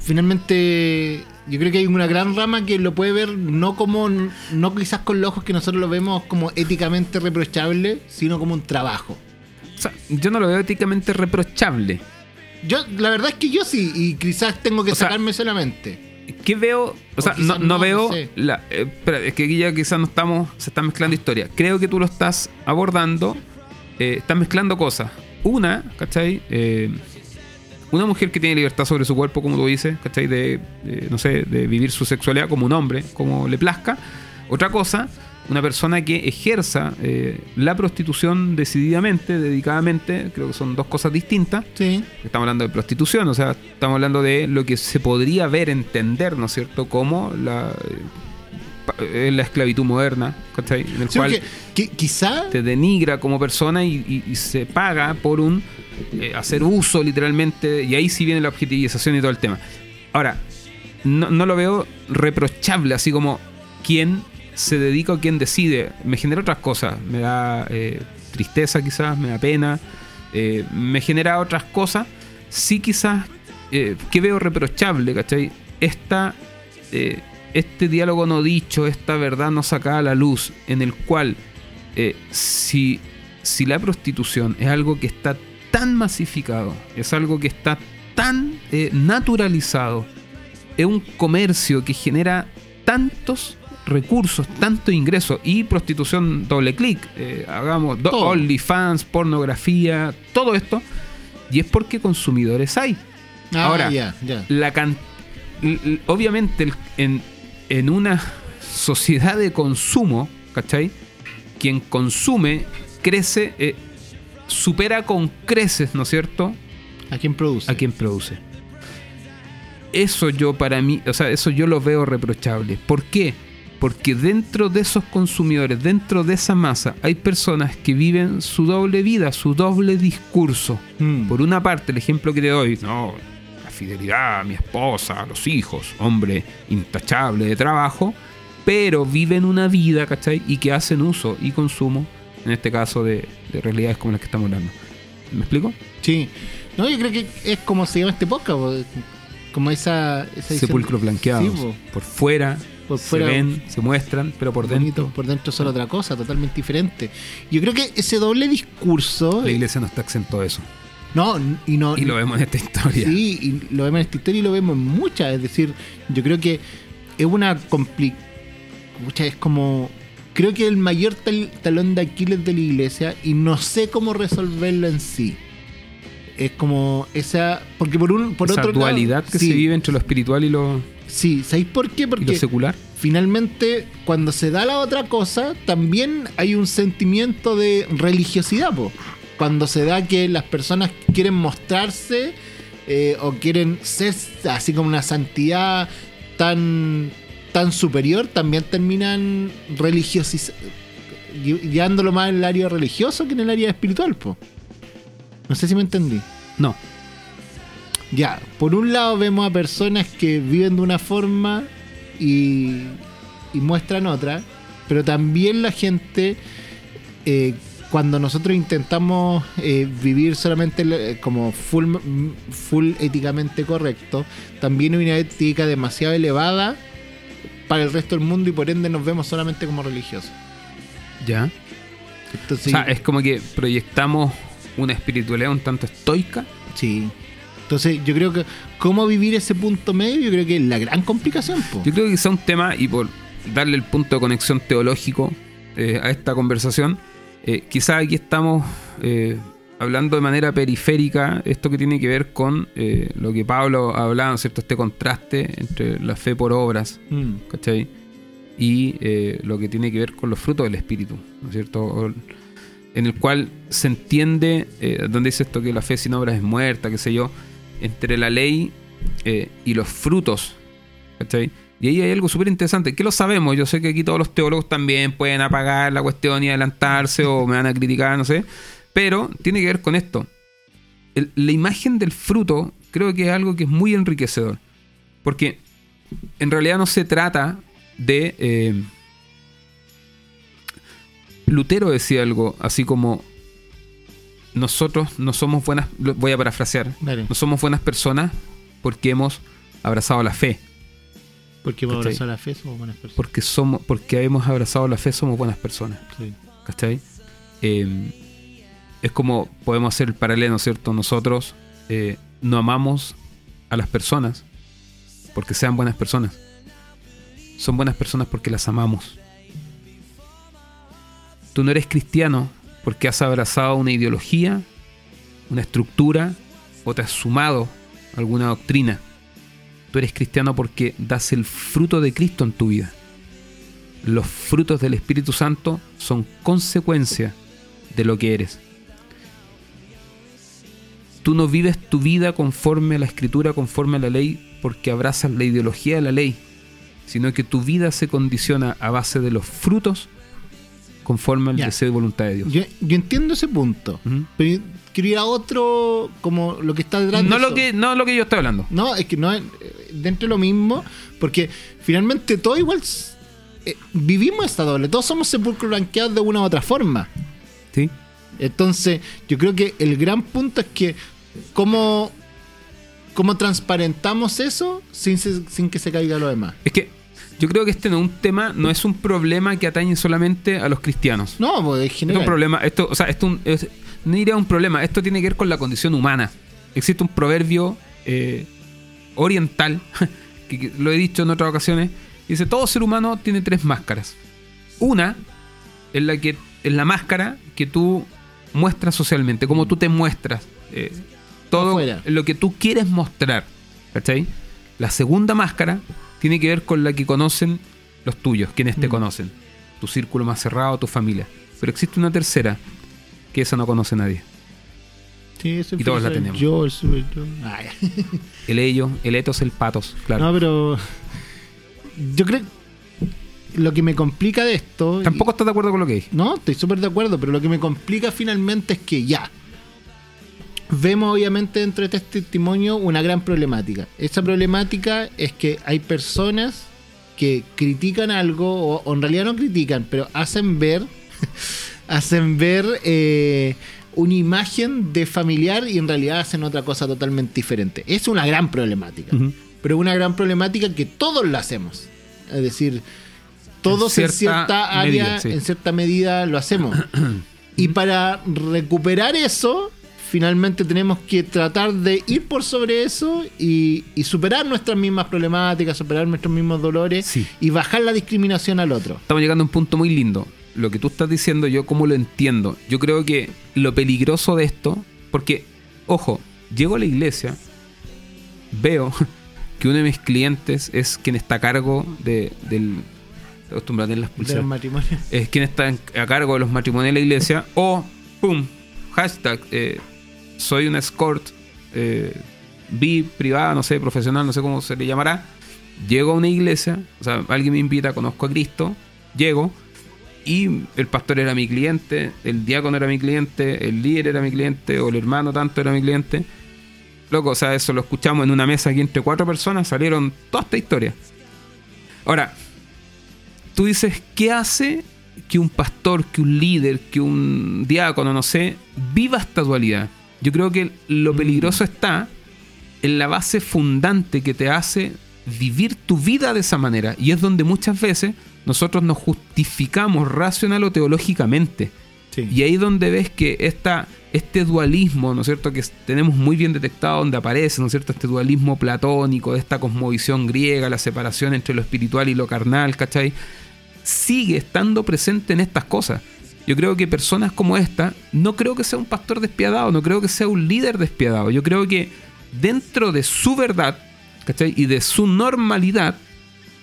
finalmente yo creo que hay una gran rama que lo puede ver no como, no quizás con los ojos que nosotros lo vemos como éticamente reprochable, sino como un trabajo.
O sea, yo no lo veo éticamente reprochable.
Yo, la verdad es que yo sí, y quizás tengo que
O sea,
sacarme solamente.
¿Qué veo? O sea, no, no
no,
veo
no sé.
la. eh, espera, es que aquí ya quizás no estamos. Se están mezclando historias. Creo que tú lo estás abordando. eh, estás mezclando cosas. Una, ¿cachai? Eh, una mujer que tiene libertad sobre su cuerpo, como tú dices, ¿cachai? De, no sé, de vivir su sexualidad como un hombre, como le plazca. Otra cosa, una persona que ejerza eh, la prostitución decididamente, dedicadamente, creo que son dos cosas distintas.
Sí.
Estamos hablando de prostitución, o sea, estamos hablando de lo que se podría ver, entender, ¿no es cierto?, como la, eh, eh, la esclavitud moderna, ¿cachai? En el
Sí,
cual
quizá
te denigra como persona y, y- y se paga por un eh, hacer uso literalmente, y ahí sí viene la objetivización y todo el tema. Ahora, no, no lo veo reprochable, así como quién se dedica o quién decide. Me genera otras cosas, me da eh, tristeza quizás, me da pena, eh, me genera otras cosas. Sí quizás, eh, que veo reprochable, ¿cachai? Esta, este diálogo no dicho, esta verdad no sacada a la luz, en el cual si, si la prostitución es algo que está tan masificado, es algo que está tan naturalizado, es un comercio que genera tantos recursos, tanto ingreso y prostitución doble clic, eh, hagamos. OnlyFans, pornografía, todo esto, y es porque consumidores hay.
Ah,
Ahora, la can- obviamente el- en, en una sociedad de consumo, ¿cachai? Quien consume crece, eh, supera con creces, ¿no es cierto?
¿A quién produce?
A quien produce. Eso yo para mí, o sea, eso yo lo veo reprochable. ¿Por qué? Porque dentro de esos consumidores, dentro de esa masa, hay personas que viven su doble vida, su doble discurso.
Mm.
Por una parte, el ejemplo que te doy, no, la fidelidad a mi esposa, a los hijos, hombre intachable de trabajo, pero viven una vida, ¿cachai? Y que hacen uso y consumo, en este caso, de, de realidades como las que estamos hablando. ¿Me explico?
Sí. No, yo creo que es como se llama este podcast, po, como esa... esa. Sí, po.
por fuera,
Por fuera-
se ven, se muestran, pero por
bonito,
dentro
por dentro son otra cosa, totalmente diferente. Yo creo que ese doble discurso...
la iglesia no está exento de eso.
No, y no...
Y lo vemos en esta historia.
Sí, y lo vemos en esta historia y lo vemos en muchas. Es decir, yo creo que es una compli es como. Creo que el mayor tal- talón de Aquiles de la iglesia y no sé cómo resolverlo en sí. Es como esa. Porque por un. Por
Esa
otro lado,
dualidad que
sí,
se vive entre lo espiritual y lo,
Sí, ¿sabéis por qué?
y lo
Porque
secular.
finalmente cuando se da la otra cosa, también hay un sentimiento de religiosidad, po. Cuando se da que las personas quieren mostrarse eh, o quieren ser así como una santidad tan, tan superior, también terminan llevándolo más en el área religioso que en el área espiritual, po. No sé si me entendí.
No.
Ya, por un lado vemos a personas que viven de una forma y, y muestran otra, pero también la gente, eh, cuando nosotros intentamos eh, vivir solamente eh, como full, full éticamente correcto, también hay una ética demasiado elevada para el resto del mundo y por ende nos vemos solamente como religiosos.
Ya.
Entonces,
O sea, es como que proyectamos una espiritualidad un tanto estoica.
sí. Entonces yo creo que cómo vivir ese punto medio, yo creo que es la gran complicación. po.
Yo creo que sea un tema, y por darle el punto de conexión teológico eh, a esta conversación, eh, quizás aquí estamos eh, hablando de manera periférica, esto que tiene que ver con eh, lo que Pablo hablaba, ¿no es cierto? Este contraste entre la fe por obras,
Mm.
¿cachai? Y eh, lo que tiene que ver con los frutos del Espíritu, ¿no es cierto? O- En el cual se entiende, eh, donde dice esto que la fe sin obras es muerta, qué sé yo, entre la ley eh, y los frutos, ¿cachai? Y ahí hay algo súper interesante, que lo sabemos, yo sé que aquí todos los teólogos también pueden apagar la cuestión y adelantarse o me van a criticar, no sé, pero tiene que ver con esto. La imagen del fruto creo que es algo que es muy enriquecedor, porque en realidad no se trata de... eh, Lutero decía algo así como nosotros no somos buenas, voy a parafrasear,
Dale.
no somos buenas personas porque hemos abrazado la fe,
Porque hemos
¿Cachai?
abrazado la fe, somos buenas personas.
porque somos, porque hemos abrazado la fe somos buenas personas,
Sí.
¿cachai? Eh, es como podemos hacer el paralelo, ¿no es cierto? Nosotros eh, no amamos a las personas porque sean buenas personas, son buenas personas porque las amamos. Tú no eres cristiano porque has abrazado una ideología, una estructura o te has sumado a alguna doctrina. Tú eres cristiano porque das el fruto de Cristo en tu vida. Los frutos del Espíritu Santo son consecuencia de lo que eres. Tú no vives tu vida conforme a la escritura, conforme a la ley, porque abrazas la ideología de la ley, sino que tu vida se condiciona a base de los frutos conforme al deseo y voluntad de Dios.
Yo, yo entiendo ese punto.
Ujú.
Pero quiero ir a otro, como lo que está detrás de
No lo,
eso.
que, no lo que yo estoy hablando.
No, es que no es eh, dentro de lo mismo, porque finalmente todo igual eh, vivimos esta doble, todos somos sepulcros blanqueados de una u otra forma.
¿Sí?
Entonces, yo creo que el gran punto es que cómo, cómo transparentamos eso sin, sin que se caiga lo demás.
Es que yo creo que este no es un tema, no es un problema que atañe solamente a los cristianos.
No, pues en
Es
general.
un problema, esto, o sea, esto un- es- no diría un problema, esto tiene que ver con la condición humana. Existe un proverbio eh, oriental, [laughs] que, que lo he dicho en otras ocasiones, dice, todo ser humano tiene tres máscaras. Una es la, que, es la máscara que tú muestras socialmente, como tú te muestras. eh, todo
Afuera.
lo que tú quieres mostrar. ¿Cachai? La segunda máscara tiene que ver con la que conocen los tuyos, quienes te
Mm.
conocen. Tu círculo más cerrado, tu familia. Pero existe una tercera, que esa no conoce nadie.
Sí, eso
Y todos la tenemos.
Yo, el super yo. [laughs]
El ello, el etos, el patos, claro.
No, pero yo creo lo que me complica de esto.
Tampoco estás de acuerdo con lo que dije.
No, estoy súper de acuerdo, pero lo que me complica finalmente es que ya. Vemos obviamente dentro de este testimonio una gran problemática. Esa problemática es que hay personas que critican algo, o, o en realidad no critican, pero hacen ver, [laughs] hacen ver eh, una imagen de familiar y en realidad hacen otra cosa totalmente diferente. Es una gran problemática, pero una gran problemática que todos la hacemos. Es decir, todos en
En
cierta,
cierta
área,
medida, sí.
en cierta medida lo hacemos. [clears throat] y para recuperar eso, finalmente tenemos que tratar de ir por sobre eso y, y superar nuestras mismas problemáticas, superar nuestros mismos dolores
Sí.
y bajar la discriminación al otro.
Estamos llegando a un punto muy lindo. Lo que tú estás diciendo, yo como lo entiendo. Yo creo que lo peligroso de esto, porque, ojo, llego a la iglesia, veo [laughs] que uno de mis clientes es quien está a cargo de, del... En las
De
pulseras.
los matrimonios.
es quien está a cargo de los matrimonios de la iglesia, o, pum, hashtag, eh, soy un escort, eh, privada, no sé, profesional, no sé cómo se le llamará. Llego a una iglesia, o sea, alguien me invita, conozco a Cristo, llego, y el pastor era mi cliente, el diácono era mi cliente, el líder era mi cliente, o el hermano tanto era mi cliente. Loco, o sea, eso lo escuchamos en una mesa aquí entre cuatro personas, salieron toda esta historia. Ahora, tú dices, ¿qué hace que un pastor, que un líder, que un diácono, no sé, viva esta dualidad? Yo creo que lo peligroso está en la base fundante que te hace vivir tu vida de esa manera. Y es donde muchas veces nosotros nos justificamos racional o teológicamente.
Sí.
Y ahí donde ves que esta, este dualismo, ¿no es cierto?, que tenemos muy bien detectado donde aparece, ¿no es cierto?, este dualismo platónico, de esta cosmovisión griega, la separación entre lo espiritual y lo carnal, ¿cachai? Sigue estando presente en estas cosas. Yo creo que personas como esta, no creo que sea un pastor despiadado, no creo que sea un líder despiadado. Yo creo que dentro de su verdad, ¿cachai? Y de su normalidad,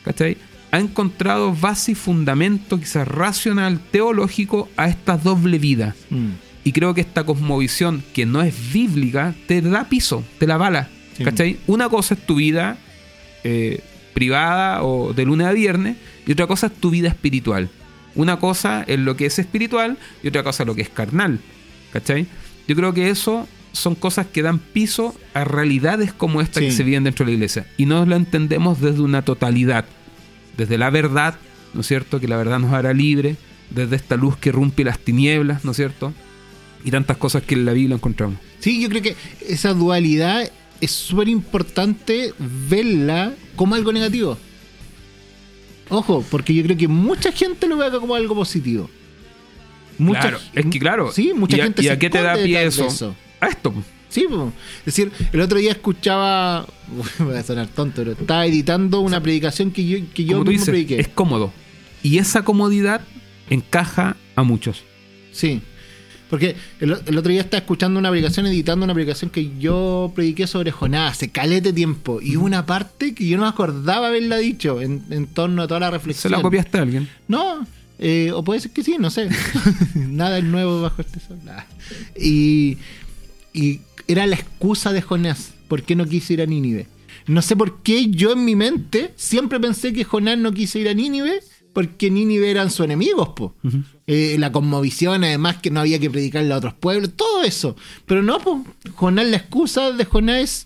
¿cachai? Ha encontrado base y fundamento quizás racional, teológico a esta doble vida.
Mm.
Y creo que esta cosmovisión, que no es bíblica, te da piso, te la bala.
Sí.
¿Cachai? Una cosa es tu vida eh, privada o de lunes a viernes, y otra cosa es tu vida espiritual. Una cosa es lo que es espiritual y otra cosa es lo que es carnal. ¿Cachai? Yo creo que eso son cosas que dan piso a realidades como esta
Sí.
que se viven dentro de la iglesia. Y no lo entendemos desde una totalidad, desde la verdad, ¿no es cierto? Que la verdad nos hará libre, desde esta luz que rompe las tinieblas, ¿no es cierto? Y tantas cosas que en la Biblia encontramos.
Sí, yo creo que esa dualidad es súper importante verla como algo negativo. Ojo, porque yo creo que mucha gente lo ve acá como algo positivo. Mucha
claro, es que claro.
Sí, mucha
¿y a-
gente
¿Y
se
a qué te da pie
de
eso? A esto.
Sí, po. es decir, el otro día escuchaba, [laughs] voy a sonar tonto, pero estaba editando una predicación que yo, que yo mismo
dices,
prediqué.
es cómodo. Y esa comodidad encaja a muchos.
Sí. Porque el, el otro día estaba escuchando una predicación, editando una predicación que yo prediqué sobre Jonás hace calete tiempo. Y hubo una parte que yo no acordaba haberla dicho en, en torno a toda la
¿Se
reflexión.
la copiaste a alguien?
No, eh, o puede ser que sí, no sé. [laughs] Nada es nuevo bajo este sol. Y, y era la excusa de Jonás. ¿Por qué no quiso ir a Nínive? No sé por qué yo en mi mente siempre pensé que Jonás no quiso ir a Nínive porque Nínive eran sus enemigos, po. Eh, la conmovisión, además que no había que predicarle a otros pueblos, todo eso. Pero no, pues, Jonás, la excusa de Jonás es,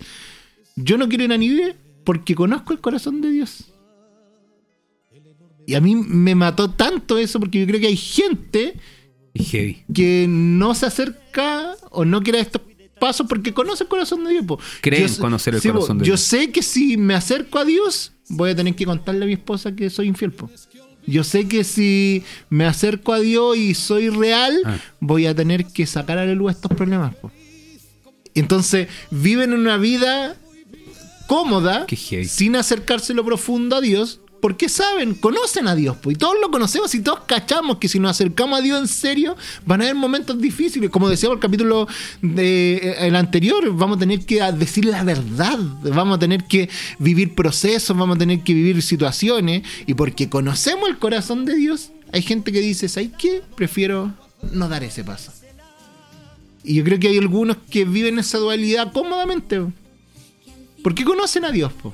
yo no quiero ir a Nínive porque conozco el corazón de Dios. Y a mí me mató tanto eso porque yo creo que hay gente
heavy.
que no se acerca o no quiere estos pasos porque conoce el corazón de Dios. po.
Creen conocer el
po,
corazón de
yo
Dios.
sé que si me acerco a Dios, voy a tener que contarle a mi esposa que soy infiel. po. Yo sé que si me acerco a Dios y soy real,
Ah.
voy a tener que sacar a la luz estos problemas. po. Entonces, viven una vida cómoda, sin acercarse lo profundo a Dios, porque saben, conocen a Dios, pues, y todos lo conocemos y todos cachamos que si nos acercamos a Dios en serio, van a haber momentos difíciles. Como decíamos el capítulo de, eh, el anterior, vamos a tener que decir la verdad, vamos a tener que vivir procesos, vamos a tener que vivir situaciones, y porque conocemos el corazón de Dios, hay gente que dice, ¿sabes qué? Prefiero no dar ese paso. Y yo creo que hay algunos que viven esa dualidad cómodamente. po. Porque conocen a Dios, po.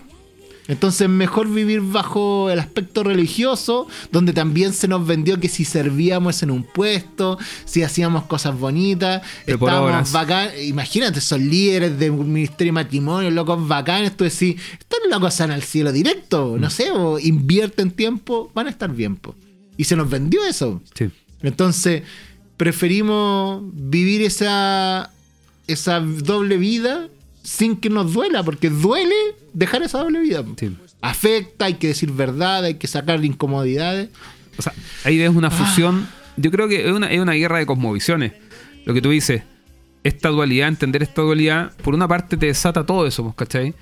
Entonces mejor vivir bajo el aspecto religioso, donde también se nos vendió que si servíamos en un puesto, si hacíamos cosas bonitas, estábamos bacán. Imagínate, son líderes de un ministerio de matrimonio, locos bacanes, tú decís, estos locos van al cielo directo, no sé, o invierten tiempo, van a estar bien, po. Y se nos vendió eso.
Sí.
Entonces, preferimos vivir esa, esa doble vida sin que nos duela, porque duele dejar esa doble vida.
Sí.
Afecta, hay que decir verdad, hay que sacar incomodidades.
O sea, ahí ves una fusión. Yo creo que es una, es una guerra de cosmovisiones. Lo que tú dices, esta dualidad, entender esta dualidad, por una parte te desata todo eso, pues, ¿cachai?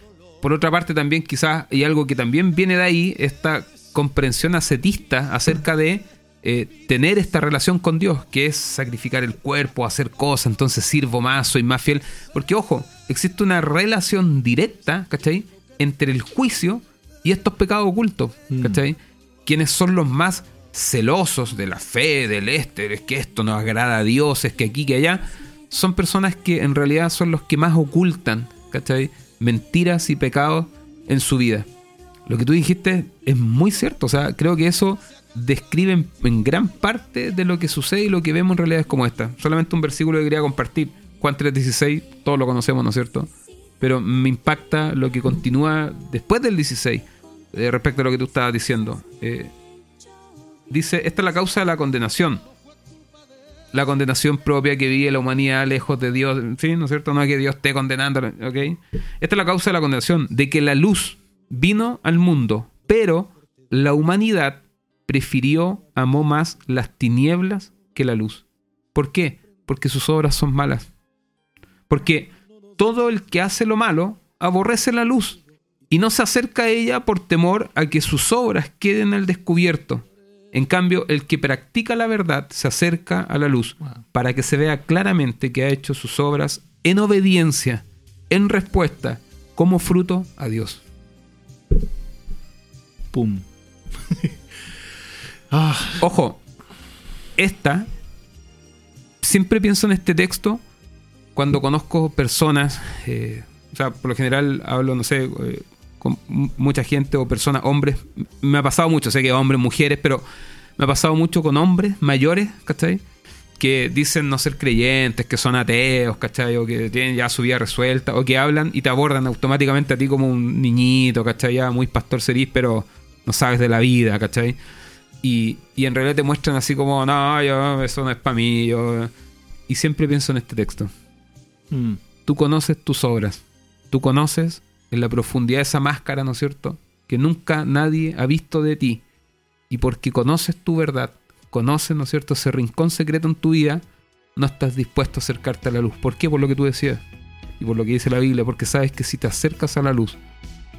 Por otra parte también quizás hay algo que también viene de ahí, esta comprensión ascetista acerca de eh, tener esta relación con Dios, que es sacrificar el cuerpo, hacer cosas, entonces sirvo más, soy más fiel. Porque ojo, existe una relación directa, ¿cachai? Entre el juicio y estos pecados ocultos, ¿cachai? Quienes son los más celosos de la fe, del este, es que esto nos agrada a Dios, es que aquí, que allá, son personas que en realidad son los que más ocultan, ¿cachai? Mentiras y pecados en su vida. Lo que tú dijiste es muy cierto, o sea, creo que eso describe en, gran parte de lo que sucede y lo que vemos en realidades como esta. Solamente un versículo que quería compartir, Juan 3.16, todos lo conocemos, ¿no es cierto? Pero me impacta lo que continúa después del 16, eh, respecto a lo que tú estabas diciendo. Eh, dice, esta es la causa de la condenación. La condenación propia que vive la humanidad lejos de Dios, ¿sí? ¿No es cierto? No es que Dios esté condenando, ¿ok? Esta es la causa de la condenación, de que la luz vino al mundo, pero la humanidad prefirió, amó más las tinieblas que la luz. ¿Por qué? Porque sus obras son malas. Porque todo el que hace lo malo aborrece la luz y no se acerca a ella por temor a que sus obras queden al descubierto. En cambio, el que practica la verdad se acerca a la luz para que se vea claramente que ha hecho sus obras en obediencia, en respuesta, como fruto a Dios.
Pum. [laughs] Ah,
Ojo, esta, siempre pienso en este texto cuando conozco personas, eh, o sea, por lo general hablo, no sé, eh, con mucha gente o personas, hombres, me ha pasado mucho, sé que hombres, mujeres, pero me ha pasado mucho con hombres mayores, ¿cachai? Que dicen no ser creyentes, que son ateos, ¿cachai? O que tienen ya su vida resuelta, o que hablan y te abordan automáticamente a ti como un niñito, ¿cachai? Ya muy pastor serís, pero no sabes de la vida, ¿cachai? Y, y en realidad te muestran así como, no, yo, eso no es para mí. Yo... Y siempre pienso en este texto.
mm,
Tú conoces tus obras. Tú conoces en la profundidad de esa máscara, ¿no es cierto? Que nunca nadie ha visto de ti. Y porque conoces tu verdad, conoces, ¿no es cierto?, ese rincón secreto en tu vida, no estás dispuesto a acercarte a la luz. ¿Por qué? Por lo que tú decías. Y por lo que dice la Biblia, porque sabes que si te acercas a la luz,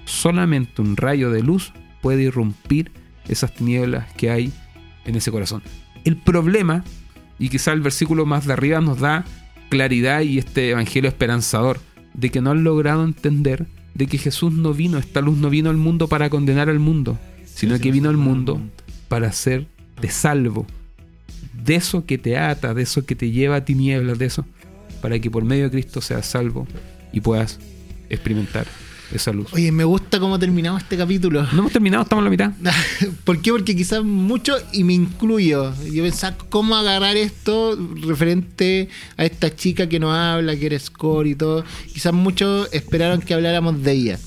solamente un rayo de luz puede irrumpir esas tinieblas que hay en ese corazón. El problema, y quizá el versículo más de arriba nos da claridad y este evangelio esperanzador, de que no han logrado entender de que Jesús no vino, esta luz no vino al mundo para condenar al mundo, sino que vino al mundo para ser de salvo. De eso que te ata, de eso que te lleva a tinieblas, de eso, para que por medio de Cristo seas salvo y puedas experimentar esa luz.
Oye, me gusta cómo terminamos este capítulo.
No hemos terminado, estamos en la mitad. [laughs]
¿Por qué? Porque quizás mucho, y me incluyo, yo pensaba cómo agarrar esto referente a esta chica que nos habla, que era score y todo. Quizás muchos esperaron que habláramos de ella.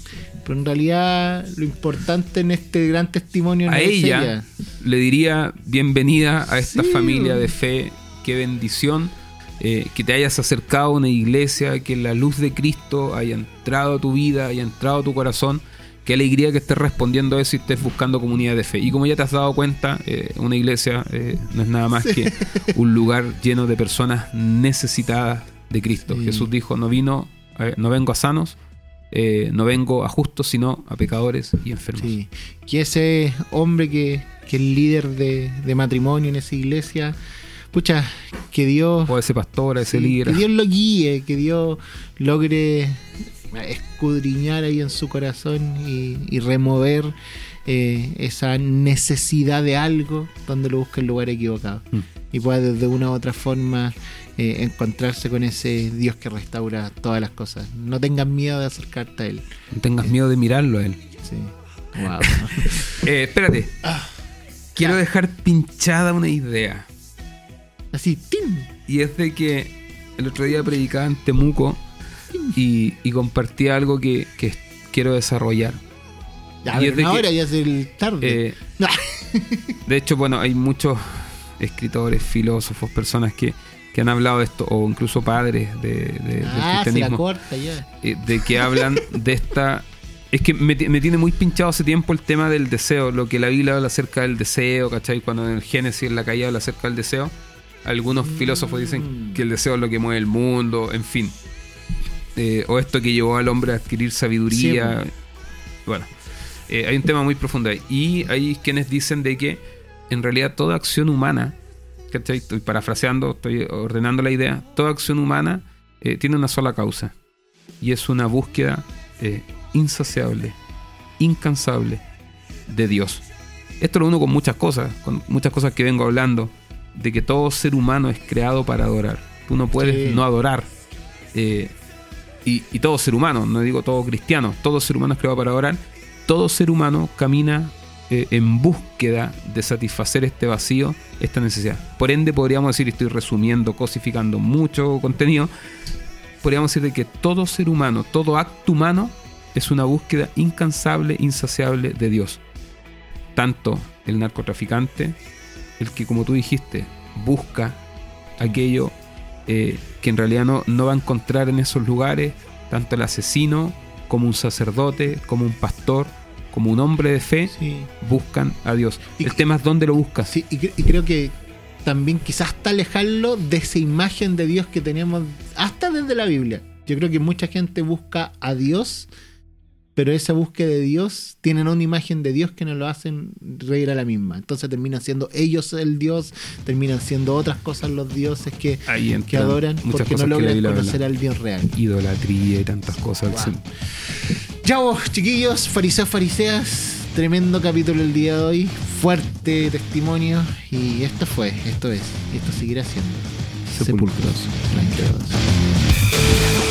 Pero en realidad lo importante en este gran testimonio no
A ella le diría bienvenida a esta
Sí.
familia de fe, qué bendición eh, que te hayas acercado a una iglesia, que la luz de Cristo haya entrado a tu vida, haya entrado a tu corazón. Qué alegría que estés respondiendo a eso y estés buscando comunidad de fe. Y como ya te has dado cuenta, eh, una iglesia eh, no es nada más que [laughs] un lugar lleno de personas necesitadas de Cristo.
Sí.
Jesús dijo, no vino, no vengo a sanos, no vengo a justos, sino a pecadores y enfermos.
Sí, que ese hombre que, que es líder de, de matrimonio en esa iglesia, pucha, que Dios,
O ese pastor, a ese
sí,
líder.
que Dios lo guíe, que Dios logre escudriñar ahí en su corazón y, y remover eh, esa necesidad de algo donde lo busca el lugar equivocado.
Mm.
Y pueda de una u otra forma eh, encontrarse con ese Dios que restaura todas las cosas. No tengas miedo de acercarte a Él.
No tengas miedo de mirarlo a él.
Sí. Wow. [laughs]
Eh, espérate. Quiero
ya.
dejar pinchada una idea.
Así.
Y es de que el otro día predicaba en Temuco y, y compartía algo que, que quiero desarrollar.
Ya,
Y es de
no
que-
ahora ya es el tarde.
Eh, de hecho, bueno, hay muchos escritores, filósofos, personas que, que han hablado de esto, o incluso padres de, de- del
ah, se la corta ya.
eh, de que hablan de esta... Es que me, me tiene muy pinchado hace tiempo el tema del deseo, lo que la Biblia habla acerca del deseo, ¿cachai? Cuando en el Génesis, en la caída, habla acerca del deseo. Algunos filósofos dicen que el deseo es lo que mueve el mundo, en fin. Eh, o esto que llevó al hombre a adquirir sabiduría. Bueno, eh, hay un tema muy profundo ahí. Y hay quienes dicen de que en realidad toda acción humana, ¿cachai? Estoy parafraseando, estoy ordenando la idea, toda acción humana eh, tiene una sola causa. Y es una búsqueda insaciable, incansable de Dios. Esto lo uno con muchas cosas, con muchas cosas que vengo hablando, de que todo ser humano es creado para adorar. Tú no puedes
Sí.
no adorar. Eh, y, y todo ser humano, no digo todo cristiano, todo ser humano es creado para adorar. Todo ser humano camina eh, en búsqueda de satisfacer este vacío, esta necesidad. Por ende, podríamos decir, y estoy resumiendo, cosificando mucho contenido, podríamos decir de que todo ser humano, todo acto humano, es una búsqueda incansable, insaciable de Dios. Tanto el narcotraficante, el que como tú dijiste, busca aquello eh, que en realidad no, no va a encontrar en esos lugares, tanto el asesino como un sacerdote, como un pastor, como un hombre de fe,
Sí.
buscan a Dios.
Y-
el tema es dónde lo buscas.
Sí, y, cre- y creo que también quizás hasta alejarlo de esa imagen de Dios que tenemos hasta desde la Biblia. Yo creo que mucha gente busca a Dios pero esa búsqueda de Dios tienen una imagen de Dios que no lo hacen reír a la misma. Entonces terminan siendo ellos el Dios, terminan siendo otras cosas los dioses que,
Ahí
que adoran porque no logran conocer al Dios real.
Idolatría y tantas cosas.
Wow. vos, chiquillos, fariseos, fariseas, tremendo capítulo el día de hoy, fuerte testimonio y esto fue, esto es, y esto seguirá siendo
Sepulcros
blanqueados.